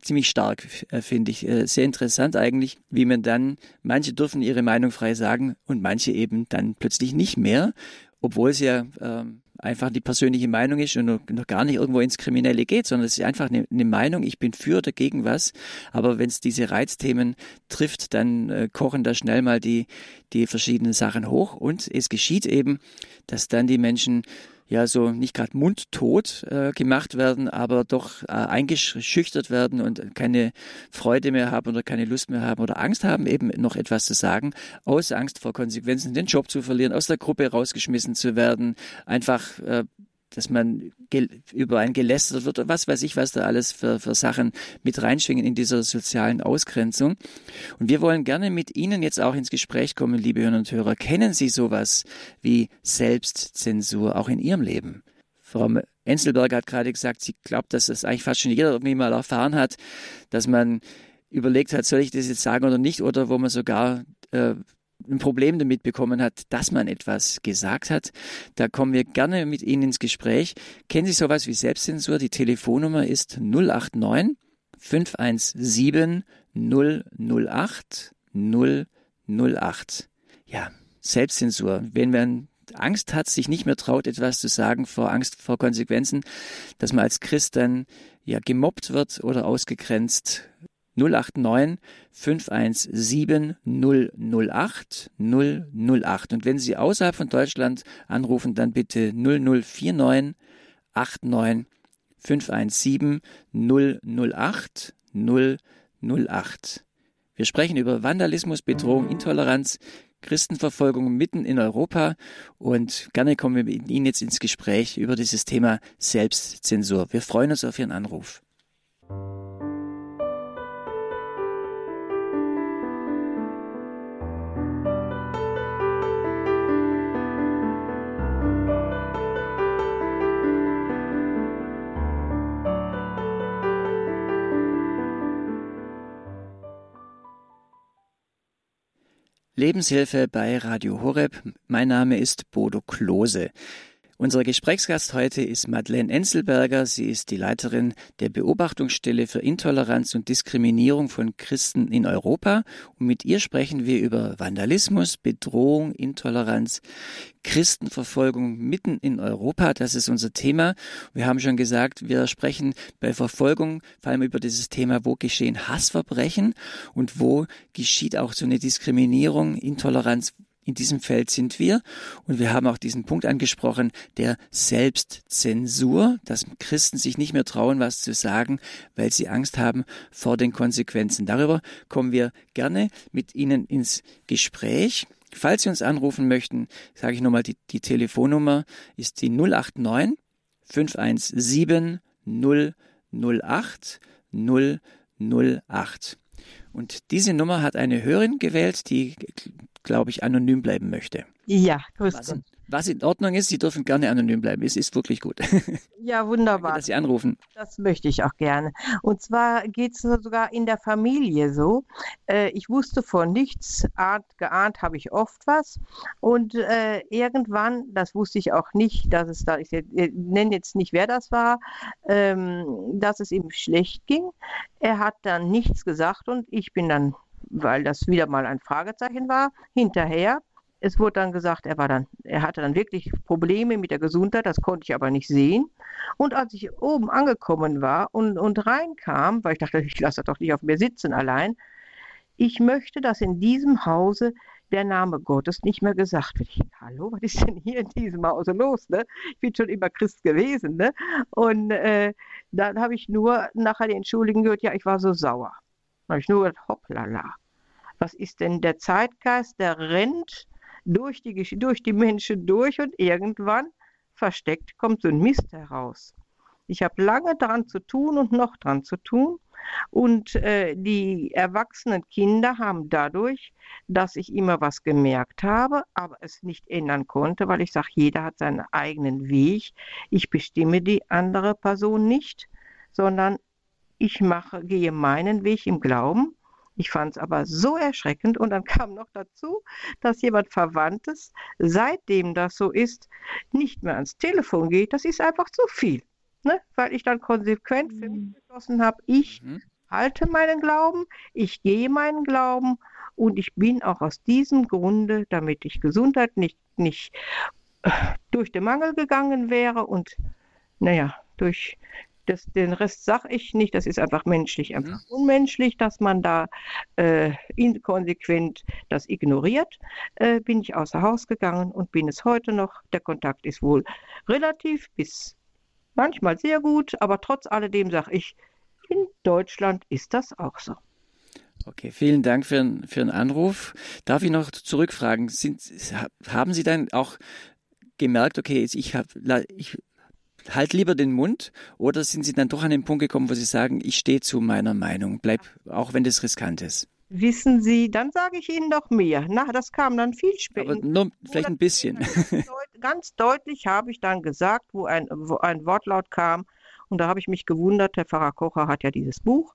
ziemlich stark, äh, finde ich. Äh, sehr interessant eigentlich, wie man dann, manche dürfen ihre Meinung frei sagen und manche eben dann plötzlich nicht mehr, obwohl es ja äh, einfach die persönliche Meinung ist und noch, noch, gar nicht irgendwo ins Kriminelle geht, sondern es ist einfach eine, eine Meinung, ich bin für oder gegen was. Aber wenn es diese Reizthemen trifft, dann äh, kochen da schnell mal die, die verschiedenen Sachen hoch und es geschieht eben, dass dann die Menschen ja so nicht gerade mundtot äh, gemacht werden, aber doch äh, eingeschüchtert werden und keine Freude mehr haben oder keine Lust mehr haben oder Angst haben, eben noch etwas zu sagen, aus Angst vor Konsequenzen, den Job zu verlieren, aus der Gruppe rausgeschmissen zu werden, einfach äh, dass man über einen gelästert wird, was weiß ich, was da alles für, für Sachen mit reinschwingen in dieser sozialen Ausgrenzung. Und wir wollen gerne mit Ihnen jetzt auch ins Gespräch kommen, liebe Hörer und Hörer. Kennen Sie sowas wie Selbstzensur auch in Ihrem Leben? Frau Enzelberger hat gerade gesagt, sie glaubt, dass das eigentlich fast schon jeder irgendwie mal erfahren hat, dass man überlegt hat, soll ich das jetzt sagen oder nicht, oder wo man sogar äh, ein Problem damit bekommen hat, dass man etwas gesagt hat. Da kommen wir gerne mit Ihnen ins Gespräch. Kennen Sie sowas wie Selbstzensur? Die Telefonnummer ist 089 517 008 008. Ja, Selbstzensur. Wenn man Angst hat, sich nicht mehr traut, etwas zu sagen, vor Angst vor Konsequenzen, dass man als Christ dann ja gemobbt wird oder ausgegrenzt, 089 517 008 008. Und wenn Sie außerhalb von Deutschland anrufen, dann bitte 0049 89 517 008 008. Wir sprechen über Vandalismus, Bedrohung, Intoleranz, Christenverfolgung mitten in Europa und gerne kommen wir mit Ihnen jetzt ins Gespräch über dieses Thema Selbstzensur. Wir freuen uns auf Ihren Anruf. Lebenshilfe bei Radio Horeb. Mein Name ist Bodo Klose. Unser Gesprächsgast heute ist Madeleine Enzelberger. Sie ist die Leiterin der Beobachtungsstelle für Intoleranz und Diskriminierung von Christen in Europa. Und mit ihr sprechen wir über Vandalismus, Bedrohung, Intoleranz, Christenverfolgung mitten in Europa. Das ist unser Thema. Wir haben schon gesagt, wir sprechen bei Verfolgung vor allem über dieses Thema, wo geschehen Hassverbrechen und wo geschieht auch so eine Diskriminierung, Intoleranz, in diesem Feld sind wir. Und wir haben auch diesen Punkt angesprochen, der Selbstzensur, dass Christen sich nicht mehr trauen, was zu sagen, weil sie Angst haben vor den Konsequenzen. Darüber kommen wir gerne mit Ihnen ins Gespräch. Falls Sie uns anrufen möchten, sage ich nochmal, die, die Telefonnummer ist die 089 517 008 008. Und diese Nummer hat eine Hörerin gewählt, die glaube ich, anonym bleiben möchte. Ja, grüß was, was in Ordnung ist, Sie dürfen gerne anonym bleiben. Es ist wirklich gut. Ja, wunderbar. Danke, dass Sie anrufen. Das möchte ich auch gerne. Und zwar geht es sogar in der Familie so. Äh, ich wusste von nichts, ahnt, geahnt habe ich oft was. Und äh, irgendwann, das wusste ich auch nicht, dass es da, ich nenne jetzt nicht, wer das war, ähm, dass es ihm schlecht ging. Er hat dann nichts gesagt und ich bin dann weil das wieder mal ein Fragezeichen war, hinterher. Es wurde dann gesagt, er, war dann, er hatte dann wirklich Probleme mit der Gesundheit, das konnte ich aber nicht sehen. Und als ich oben angekommen war und, und reinkam, weil ich dachte, ich lasse das doch nicht auf mir sitzen allein, ich möchte, dass in diesem Hause der Name Gottes nicht mehr gesagt wird. Ich, Hallo, was ist denn hier in diesem Hause los? Ne? Ich bin schon immer Christ gewesen. Ne? Und äh, dann habe ich nur nachher die Entschuldigung gehört, ja, ich war so sauer. Habe ich nur gedacht, hoppala was ist denn der Zeitgeist, der rennt durch die, durch die Menschen durch und irgendwann versteckt kommt so ein Mist heraus. Ich habe lange daran zu tun und noch daran zu tun. Und äh, die erwachsenen Kinder haben dadurch, dass ich immer was gemerkt habe, aber es nicht ändern konnte, weil ich sage, jeder hat seinen eigenen Weg. Ich bestimme die andere Person nicht, sondern ich mache, gehe meinen Weg im Glauben ich fand es aber so erschreckend und dann kam noch dazu, dass jemand Verwandtes, seitdem das so ist, nicht mehr ans Telefon geht. Das ist einfach zu viel, ne? weil ich dann konsequent für mich mhm. beschlossen habe, ich mhm. halte meinen Glauben, ich gehe meinen Glauben und ich bin auch aus diesem Grunde, damit ich Gesundheit nicht, nicht äh, durch den Mangel gegangen wäre und naja, durch das, den Rest sage ich nicht, das ist einfach menschlich, mhm. einfach mhm. unmenschlich, dass man da äh, inkonsequent das ignoriert. Äh, bin ich außer Haus gegangen und bin es heute noch. Der Kontakt ist wohl relativ bis manchmal sehr gut, aber trotz alledem sage ich, in Deutschland ist das auch so. Okay, vielen Dank für, für den Anruf. Darf ich noch zurückfragen? Sind, haben Sie dann auch gemerkt, okay, ich, hab, ich halt lieber den Mund oder sind Sie dann doch an den Punkt gekommen, wo Sie sagen, ich stehe zu meiner Meinung, bleib, auch wenn das riskant ist? Wissen Sie, dann sage ich Ihnen noch mehr. Na, das kam dann viel später. Aber nur vielleicht ein bisschen. Ganz, deutlich habe ich dann gesagt, wo ein, wo ein Wortlaut kam. Und da habe ich mich gewundert, der Pfarrer Kocher hat ja dieses Buch.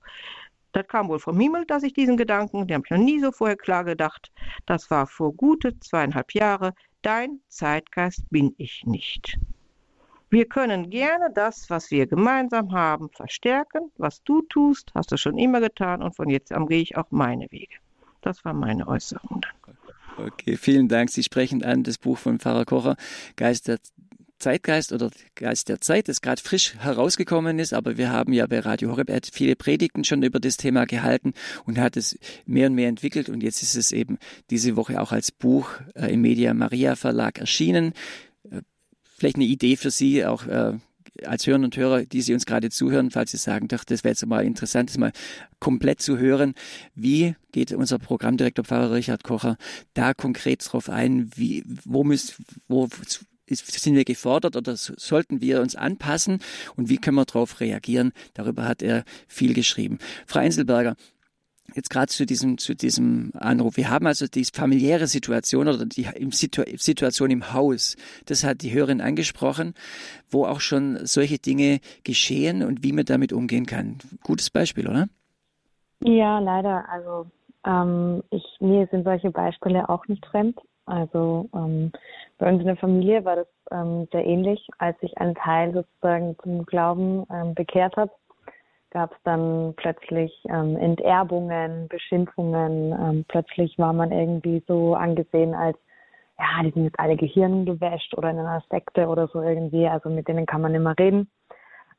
Das kam wohl vom Himmel, dass ich diesen Gedanken, den habe ich noch nie so vorher klar gedacht. Das war vor gute zweieinhalb Jahre. Dein Zeitgeist bin ich nicht. Wir können gerne das, was wir gemeinsam haben, verstärken. Was du tust, hast du schon immer getan und von jetzt an gehe ich auch meine Wege. Das war meine Äußerung dann. Okay, vielen Dank. Sie sprechen an das Buch von Pfarrer Kocher, Geist der Zeitgeist oder Geist der Zeit, das gerade frisch herausgekommen ist, aber wir haben ja bei Radio Horeb viele Predigten schon über das Thema gehalten und hat es mehr und mehr entwickelt und jetzt ist es eben diese Woche auch als Buch äh, im Media Maria Verlag erschienen. Vielleicht eine Idee für Sie, auch äh, als Hörerinnen und Hörer, die Sie uns gerade zuhören, falls Sie sagen, doch, das wäre jetzt mal interessant, das mal komplett zu hören. Wie geht unser Programmdirektor Pfarrer Richard Kocher da konkret drauf ein? Wie, wo, müsst, wo sind wir gefordert oder sollten wir uns anpassen und wie können wir darauf reagieren? Darüber hat er viel geschrieben. Frau Einzelberger, jetzt gerade zu diesem, zu diesem Anruf. Wir haben also die familiäre Situation oder die Situation im Haus. Das hat die Hörerin angesprochen, wo auch schon solche Dinge geschehen und wie man damit umgehen kann. Gutes Beispiel, oder? Ja, leider. Also Ähm, ich, mir sind solche Beispiele auch nicht fremd. Also ähm, bei uns in der Familie war das ähm, sehr ähnlich. Als sich ein Teil sozusagen zum Glauben ähm, bekehrt hat, gab es dann plötzlich ähm, Enterbungen, Beschimpfungen. Ähm, plötzlich war man irgendwie so angesehen als, ja, die sind jetzt alle Gehirn gewäscht oder in einer Sekte oder so irgendwie. Also mit denen kann man immer reden.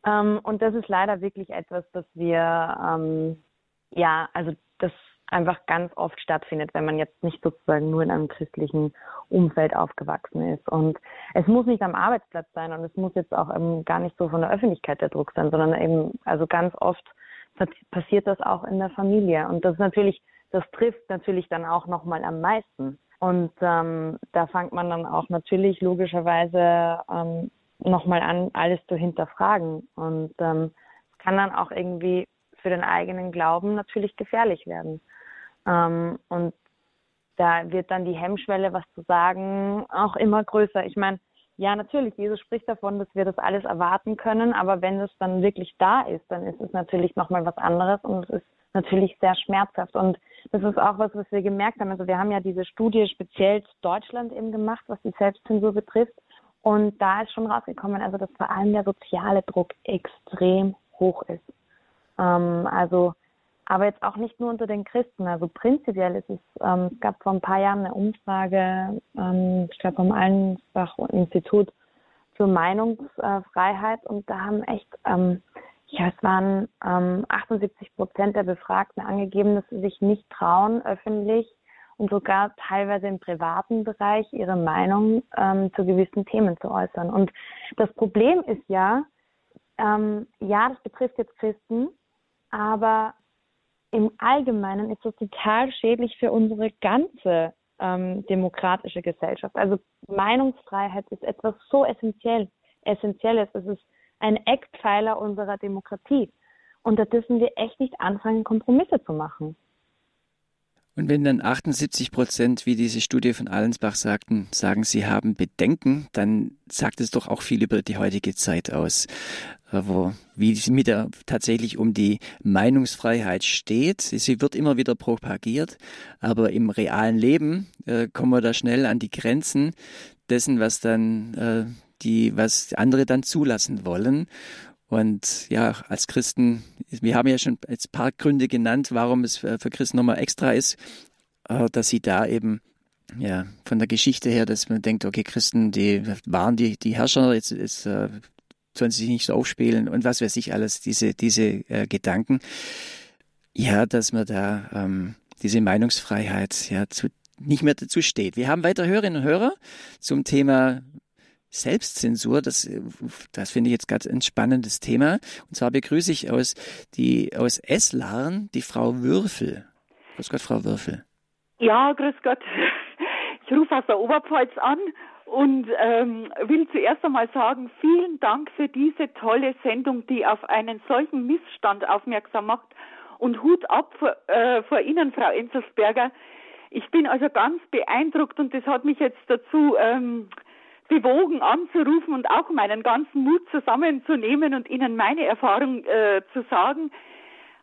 Ähm, und das ist leider wirklich etwas, das wir, ähm, ja, also das einfach ganz oft stattfindet, wenn man jetzt nicht sozusagen nur in einem christlichen Umfeld aufgewachsen ist. Und es muss nicht am Arbeitsplatz sein und es muss jetzt auch eben gar nicht so von der Öffentlichkeit der Druck sein, sondern eben, also ganz oft passiert das auch in der Familie. Und das natürlich, das trifft natürlich dann auch nochmal am meisten. Und ähm, da fängt man dann auch natürlich logischerweise ähm, nochmal an, alles zu hinterfragen. Und ähm, kann dann auch irgendwie für den eigenen Glauben natürlich gefährlich werden. Ähm, und da wird dann die Hemmschwelle, was zu sagen, auch immer größer. Ich meine, ja, natürlich, Jesus spricht davon, dass wir das alles erwarten können, aber wenn es dann wirklich da ist, dann ist es natürlich nochmal was anderes und es ist natürlich sehr schmerzhaft. Und das ist auch was, was wir gemerkt haben. Also wir haben ja diese Studie speziell zu Deutschland eben gemacht, was die Selbstzensur betrifft. Und da ist schon rausgekommen, also dass vor allem der soziale Druck extrem hoch ist. Ähm, also aber jetzt auch nicht nur unter den Christen. Also prinzipiell ist es, ähm, es gab vor ein paar Jahren eine Umfrage, ähm, ich glaube vom Allensbach-Institut zur Meinungsfreiheit und da haben echt, ähm, ja, es waren ähm, 78 Prozent der Befragten angegeben, dass sie sich nicht trauen, öffentlich und sogar teilweise im privaten Bereich ihre Meinung ähm, zu gewissen Themen zu äußern. Und das Problem ist ja, ähm, ja, das betrifft jetzt Christen, aber im Allgemeinen ist das total schädlich für unsere ganze ähm, demokratische Gesellschaft. Also Meinungsfreiheit ist etwas so essentiell, essentielles. Es ist ein Eckpfeiler unserer Demokratie. Und da dürfen wir echt nicht anfangen, Kompromisse zu machen. Und wenn dann 78 Prozent, wie diese Studie von Allensbach sagten, sagen, sie haben Bedenken, dann sagt es doch auch viel über die heutige Zeit aus, äh, wo, wie es mit der tatsächlich um die Meinungsfreiheit steht. Sie wird immer wieder propagiert, aber im realen Leben äh, kommen wir da schnell an die Grenzen dessen, was dann äh, die, was andere dann zulassen wollen. Und ja, als Christen, wir haben ja schon jetzt ein paar Gründe genannt, warum es für Christen nochmal extra ist, äh, dass sie da eben ja, von der Geschichte her, dass man denkt, okay, Christen, die waren die, die Herrscher, jetzt, jetzt äh, sollen sie sich nicht so aufspielen und was weiß ich alles, diese, diese äh, Gedanken. Ja, dass man da ähm, diese Meinungsfreiheit ja zu, nicht mehr dazu steht. Wir haben weiter Hörerinnen und Hörer zum Thema Selbstzensur, das, das finde ich jetzt ganz ein spannendes Thema. Und zwar begrüße ich aus, die, aus Eslarn die Frau Würfel. Grüß Gott, Frau Würfel. Ja, grüß Gott. Ich rufe aus der Oberpfalz an und ähm, will zuerst einmal sagen, vielen Dank für diese tolle Sendung, die auf einen solchen Missstand aufmerksam macht. Und Hut ab vor, äh, vor Ihnen, Frau Enzelsberger. Ich bin also ganz beeindruckt und das hat mich jetzt dazu ähm, bewogen anzurufen und auch meinen ganzen Mut zusammenzunehmen und Ihnen meine Erfahrung äh, zu sagen.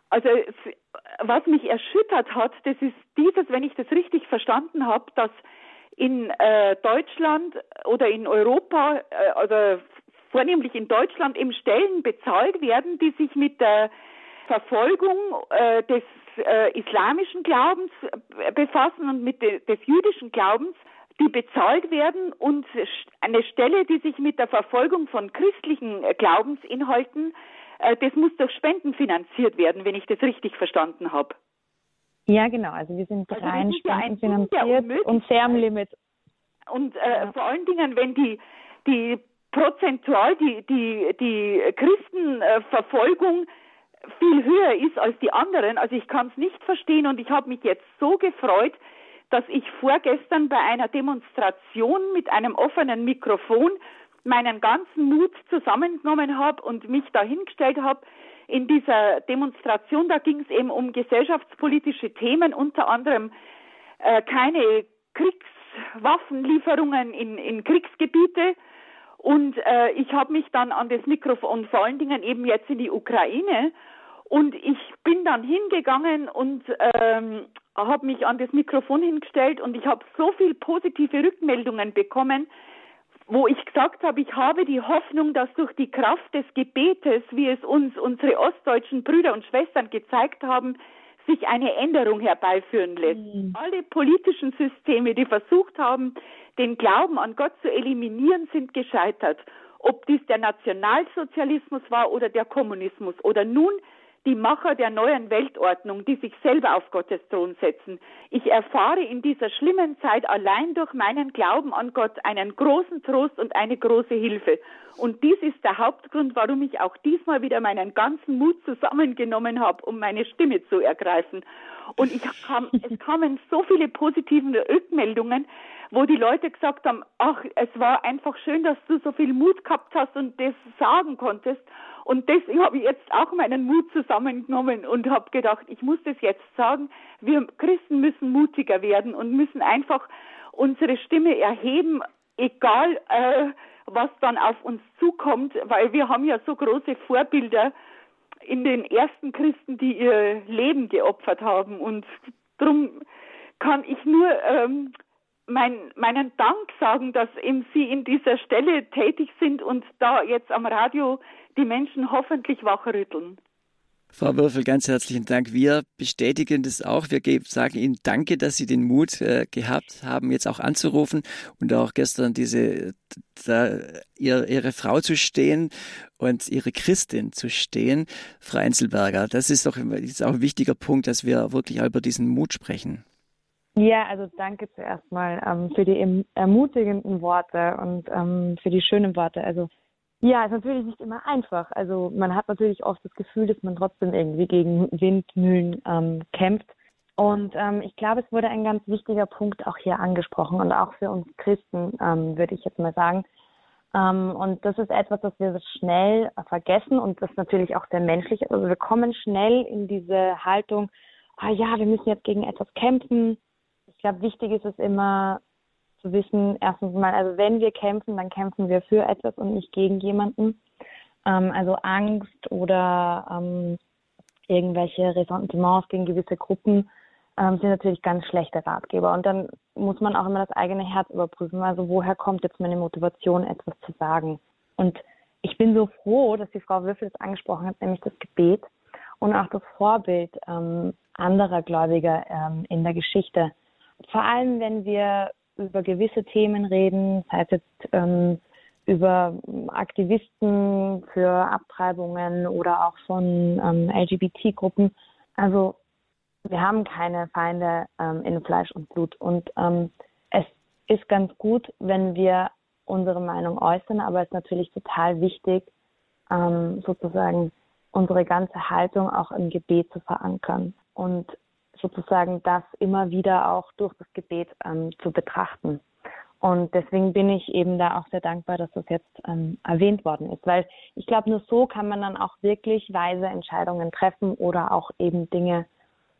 Also was mich erschüttert hat, das ist dieses, wenn ich das richtig verstanden habe, dass in äh, Deutschland oder in Europa, äh, also vornehmlich in Deutschland, eben Stellen bezahlt werden, die sich mit der Verfolgung äh, des äh, islamischen Glaubens befassen und mit de, des jüdischen Glaubens die bezahlt werden und eine Stelle, die sich mit der Verfolgung von christlichen äh, Glaubensinhalten, äh, das muss durch Spenden finanziert werden, wenn ich das richtig verstanden habe. Ja, genau. Also wir sind also rein spendenfinanziert und sehr am Limit. Und äh, ja. vor allen Dingen, wenn die, die prozentual die, die, die Christenverfolgung viel höher ist als die anderen, also ich kann es nicht verstehen und ich habe mich jetzt so gefreut, dass ich vorgestern bei einer Demonstration mit einem offenen Mikrofon meinen ganzen Mut zusammengenommen habe und mich dahingestellt habe. In dieser Demonstration, da ging es eben um gesellschaftspolitische Themen, unter anderem äh, keine Kriegswaffenlieferungen in, in Kriegsgebiete. Und äh, ich habe mich dann an das Mikrofon, vor allen Dingen eben jetzt in die Ukraine. Und ich bin dann hingegangen und ähm, habe mich an das Mikrofon hingestellt und ich habe so viel positive Rückmeldungen bekommen, wo ich gesagt habe, ich habe die Hoffnung, dass durch die Kraft des Gebetes, wie es uns unsere ostdeutschen Brüder und Schwestern gezeigt haben, sich eine Änderung herbeiführen lässt. Mhm. Alle politischen Systeme, die versucht haben, den Glauben an Gott zu eliminieren, sind gescheitert. Ob dies der Nationalsozialismus war oder der Kommunismus oder nun die Macher der neuen Weltordnung, die sich selber auf Gottes Thron setzen. Ich erfahre in dieser schlimmen Zeit allein durch meinen Glauben an Gott einen großen Trost und eine große Hilfe. Und dies ist der Hauptgrund, warum ich auch diesmal wieder meinen ganzen Mut zusammengenommen habe, um meine Stimme zu ergreifen. Und kam, es kamen so viele positive Rückmeldungen, wo die Leute gesagt haben, ach, es war einfach schön, dass du so viel Mut gehabt hast und das sagen konntest. Und deswegen habe ich jetzt auch meinen Mut zusammengenommen und habe gedacht, ich muss das jetzt sagen. Wir Christen müssen mutiger werden und müssen einfach unsere Stimme erheben, egal äh, was dann auf uns zukommt, weil wir haben ja so große Vorbilder in den ersten Christen, die ihr Leben geopfert haben. Und darum kann ich nur ähm, mein, meinen Dank sagen, dass eben Sie in dieser Stelle tätig sind und da jetzt am Radio die Menschen hoffentlich wachrütteln. Frau Würfel, ganz herzlichen Dank. Wir bestätigen das auch. Wir sagen Ihnen Danke, dass Sie den Mut äh, gehabt haben, jetzt auch anzurufen und auch gestern diese, da, ihr, Ihre Frau zu stehen und Ihre Christin zu stehen, Frau Einzelberger. Das ist doch ist auch ein wichtiger Punkt, dass wir wirklich über diesen Mut sprechen. Ja, also danke zuerst mal ähm, für die ermutigenden Worte und ähm, für die schönen Worte. Also ja, ist natürlich nicht immer einfach. Also man hat natürlich oft das Gefühl, dass man trotzdem irgendwie gegen Windmühlen ähm, kämpft. Und ähm, ich glaube, es wurde ein ganz wichtiger Punkt auch hier angesprochen und auch für uns Christen, ähm, würde ich jetzt mal sagen. Ähm, und das ist etwas, das wir schnell vergessen und das natürlich auch sehr menschlich ist. Also wir kommen schnell in diese Haltung, ah ja, wir müssen jetzt gegen etwas kämpfen ich glaube, wichtig ist es immer zu wissen, erstens mal, also wenn wir kämpfen, dann kämpfen wir für etwas und nicht gegen jemanden. Ähm, also Angst oder ähm, irgendwelche Ressentiments gegen gewisse Gruppen ähm, sind natürlich ganz schlechte Ratgeber. Und dann muss man auch immer das eigene Herz überprüfen. Also woher kommt jetzt meine Motivation, etwas zu sagen? Und ich bin so froh, dass die Frau Würfel das angesprochen hat, nämlich das Gebet und auch das Vorbild ähm, anderer Gläubiger ähm, in der Geschichte vor allem, wenn wir über gewisse Themen reden, sei es jetzt ähm, über Aktivisten für Abtreibungen oder auch von ähm, LGBT-Gruppen. Also wir haben keine Feinde ähm, in Fleisch und Blut. Und ähm, es ist ganz gut, wenn wir unsere Meinung äußern, aber es ist natürlich total wichtig, ähm, sozusagen unsere ganze Haltung auch im Gebet zu verankern. Und sozusagen das immer wieder auch durch das Gebet ähm, zu betrachten. Und deswegen bin ich eben da auch sehr dankbar, dass das jetzt ähm, erwähnt worden ist, weil ich glaube, nur so kann man dann auch wirklich weise Entscheidungen treffen oder auch eben Dinge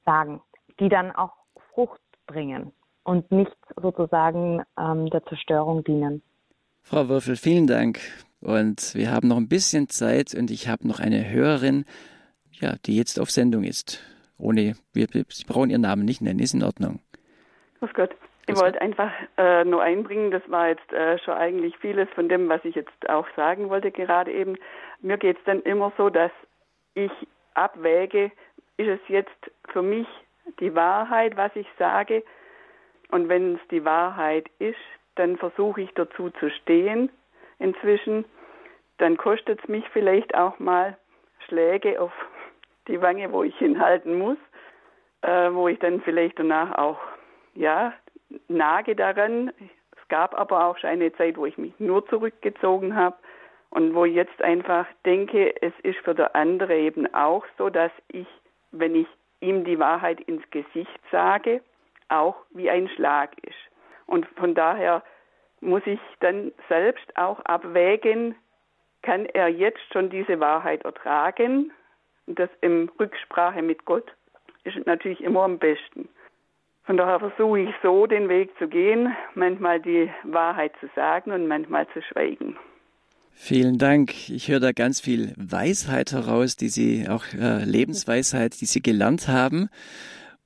sagen, die dann auch Frucht bringen und nicht sozusagen ähm, der Zerstörung dienen. Frau Würfel, vielen Dank. Und wir haben noch ein bisschen Zeit und ich habe noch eine Hörerin, ja, die jetzt auf Sendung ist ohne, wir, Sie brauchen Ihren Namen nicht nennen, ist in Ordnung. Grüß Gott. Ich wollte einfach äh, nur einbringen, das war jetzt äh, schon eigentlich vieles von dem, was ich jetzt auch sagen wollte gerade eben. Mir geht es dann immer so, dass ich abwäge, ist es jetzt für mich die Wahrheit, was ich sage? Und wenn es die Wahrheit ist, dann versuche ich dazu zu stehen inzwischen. Dann kostet es mich vielleicht auch mal Schläge auf die Wange, wo ich hinhalten muss, äh, wo ich dann vielleicht danach auch, ja, nage daran. Es gab aber auch schon eine Zeit, wo ich mich nur zurückgezogen habe und wo ich jetzt einfach denke, es ist für der andere eben auch so, dass ich, wenn ich ihm die Wahrheit ins Gesicht sage, auch wie ein Schlag ist. Und von daher muss ich dann selbst auch abwägen, kann er jetzt schon diese Wahrheit ertragen das in Rücksprache mit Gott ist natürlich immer am besten. Von daher versuche ich so den Weg zu gehen, manchmal die Wahrheit zu sagen und manchmal zu schweigen. Vielen Dank. Ich höre da ganz viel Weisheit heraus, die Sie auch äh, Lebensweisheit, die Sie gelernt haben.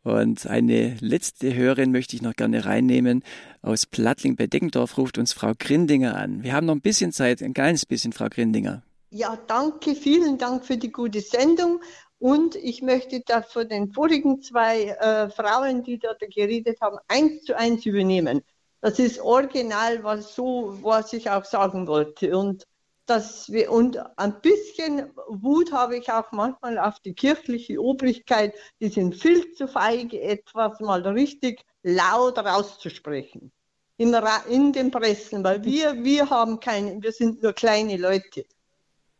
Und eine letzte Hörerin möchte ich noch gerne reinnehmen. Aus Plattling bei Deckendorf ruft uns Frau Grindinger an. Wir haben noch ein bisschen Zeit, ein kleines bisschen, Frau Grindinger. Ja, danke, vielen Dank für die gute Sendung. Und ich möchte das von den vorigen zwei äh, Frauen, die dort geredet haben, eins zu eins übernehmen. Das ist original, was so, was ich auch sagen wollte. Und dass wir, und ein bisschen Wut habe ich auch manchmal auf die kirchliche Obrigkeit, die sind viel zu feige, etwas mal richtig laut rauszusprechen. In, in den Pressen, weil wir, wir haben keine, wir sind nur kleine Leute.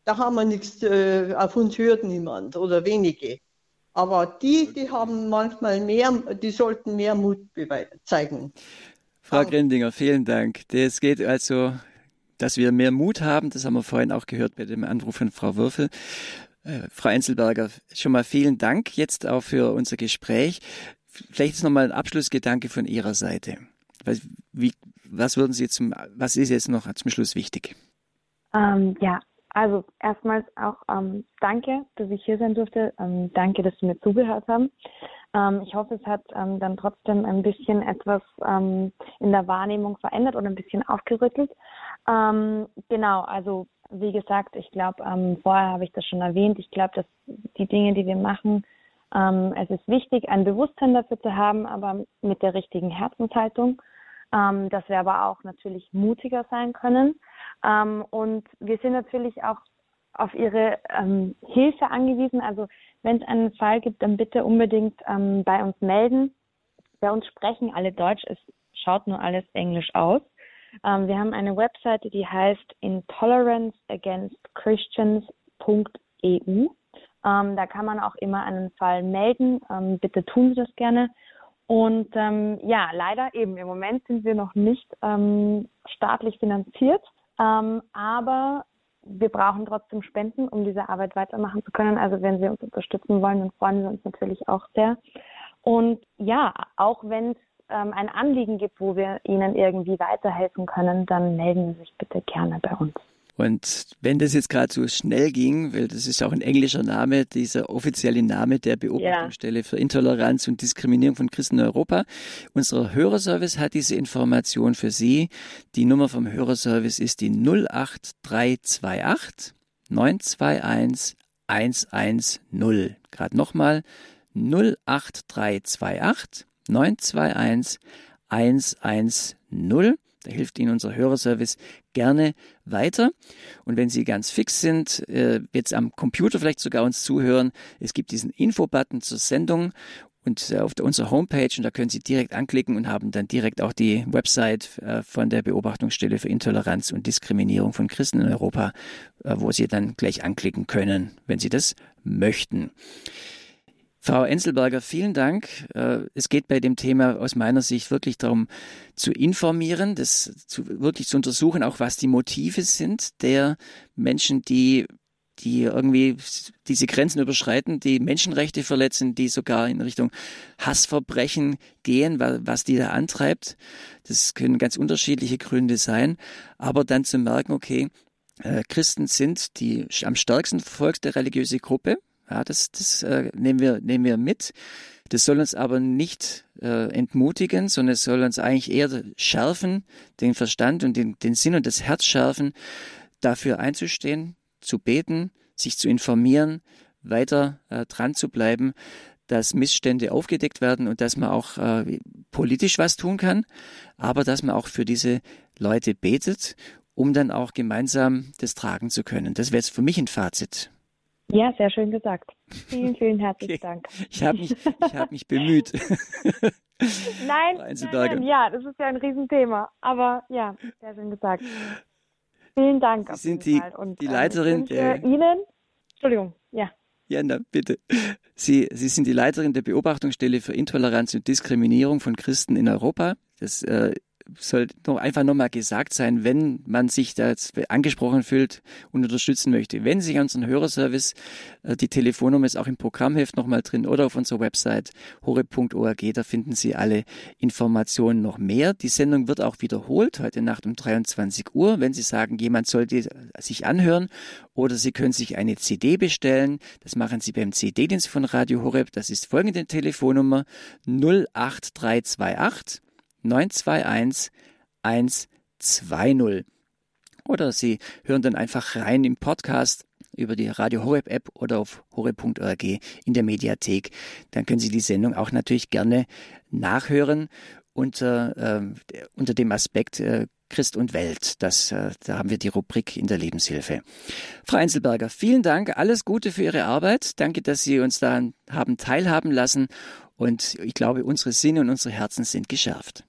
Da haben wir nichts, äh, auf uns hört niemand oder wenige. Aber die, die haben manchmal mehr, die sollten mehr Mut zeigen. Frau Grindinger, vielen Dank. Das geht also dass wir mehr Mut haben. Das haben wir vorhin auch gehört bei dem Anruf von Frau Würfel. Äh, Frau Enzelberger, schon mal vielen Dank jetzt auch für unser Gespräch. Vielleicht ist nochmal ein Abschlussgedanke von Ihrer Seite. Was, wie, was würden Sie zum, was ist jetzt noch zum Schluss wichtig? Ähm, ja, also erstmals auch ähm, danke, dass ich hier sein durfte. Ähm, danke, dass Sie mir zugehört haben. Ähm, ich hoffe, es hat ähm, dann trotzdem ein bisschen etwas ähm, in der Wahrnehmung verändert oder ein bisschen aufgerüttelt. Ähm, genau, also wie gesagt, ich glaube, vorher habe ich das schon erwähnt. Ich glaube, dass die Dinge, die wir machen, es ist wichtig, ein Bewusstsein dafür zu haben, aber mit der richtigen Herzenshaltung, ähm, dass wir aber auch natürlich mutiger sein können. Ähm, und wir sind natürlich auch auf Ihre ähm, Hilfe angewiesen. Also wenn es einen Fall gibt, dann bitte unbedingt ähm, bei uns melden. Bei uns sprechen alle Deutsch, es schaut nur alles Englisch aus. Ähm, wir haben eine Webseite, die heißt intoleranceagainstchristians.eu. Ähm, da kann man auch immer einen Fall melden. Ähm, bitte tun Sie das gerne. Und ähm, ja, leider eben im Moment sind wir noch nicht ähm, staatlich finanziert, ähm, aber wir brauchen trotzdem Spenden, um diese Arbeit weitermachen zu können. Also wenn Sie uns unterstützen wollen, dann freuen wir uns natürlich auch sehr. Und ja, auch wenn es ähm, ein Anliegen gibt, wo wir Ihnen irgendwie weiterhelfen können, dann melden Sie sich bitte gerne bei uns. Und wenn das jetzt gerade so schnell ging, weil das ist auch ein englischer Name, dieser offizielle Name der Beobachtungsstelle ja. für Intoleranz und Diskriminierung von Christen in Europa. Unser Hörerservice hat diese Information für Sie. Die Nummer vom Hörerservice ist die 08328 921 110. Gerade nochmal 08328 921 110. Da hilft Ihnen unser Hörerservice gerne weiter. Und wenn Sie ganz fix sind, äh, jetzt am Computer vielleicht sogar uns zuhören, es gibt diesen Info-Button zur Sendung und äh, auf unserer Homepage und da können Sie direkt anklicken und haben dann direkt auch die Website äh, von der Beobachtungsstelle für Intoleranz und Diskriminierung von Christen in Europa, wo Sie dann gleich anklicken können, wenn Sie das möchten. Frau Enzelberger, vielen Dank. Äh, es geht bei dem Thema aus meiner Sicht wirklich darum, zu informieren, das zu, wirklich zu untersuchen, auch was die Motive sind der Menschen, die die irgendwie diese Grenzen überschreiten, die Menschenrechte verletzen, die sogar in Richtung Hassverbrechen gehen, was die da antreibt. Das können ganz unterschiedliche Gründe sein. Aber dann zu merken, okay, äh, Christen sind die am stärksten verfolgte religiöse Gruppe ja, das, das äh, nehmen, wir, nehmen wir mit. Das soll uns aber nicht äh, entmutigen, sondern es soll uns eigentlich eher schärfen, den Verstand und den, den Sinn und das Herz schärfen, dafür einzustehen, zu beten, sich zu informieren, weiter äh, dran zu bleiben, dass Missstände aufgedeckt werden und dass man auch äh, politisch was tun kann, aber dass man auch für diese Leute betet, um dann auch gemeinsam das tragen zu können. Das wäre jetzt für mich ein Fazit. Ja, sehr schön gesagt. Vielen, vielen herzlichen okay. Dank. Ich habe mich, hab mich bemüht. nein, nein, ja, das ist ja ein Riesenthema. Aber ja, sehr schön gesagt. Vielen Dank. Sie sind die, Und, die ähm, Leiterin der. Ihnen, Entschuldigung, ja. Ja, na, bitte. Sie, Sie sind die Leiterin der Beobachtungsstelle für Intoleranz und Diskriminierung von Christen in Europa. Das äh, soll doch einfach nochmal gesagt sein, wenn man sich da angesprochen fühlt und unterstützen möchte. Wenn Sie unseren Hörerservice, äh, die Telefonnummer ist auch im Programmheft nochmal drin oder auf unserer Website hore.org, da finden Sie alle Informationen noch mehr. Die Sendung wird auch wiederholt heute Nacht um 23 Uhr. Wenn Sie sagen, jemand sollte sich anhören oder Sie können sich eine CD bestellen, das machen Sie beim CD-Dienst von Radio Horeb. Das ist folgende Telefonnummer 08328 921 120. Oder Sie hören dann einfach rein im Podcast über die Radio Horeb App oder auf horeb.org in der Mediathek. Dann können Sie die Sendung auch natürlich gerne nachhören unter, äh, unter dem Aspekt äh, Christ und Welt. Das, äh, da haben wir die Rubrik in der Lebenshilfe. Frau Einzelberger, vielen Dank. Alles Gute für Ihre Arbeit. Danke, dass Sie uns da haben teilhaben lassen. Und ich glaube, unsere Sinne und unsere Herzen sind geschärft.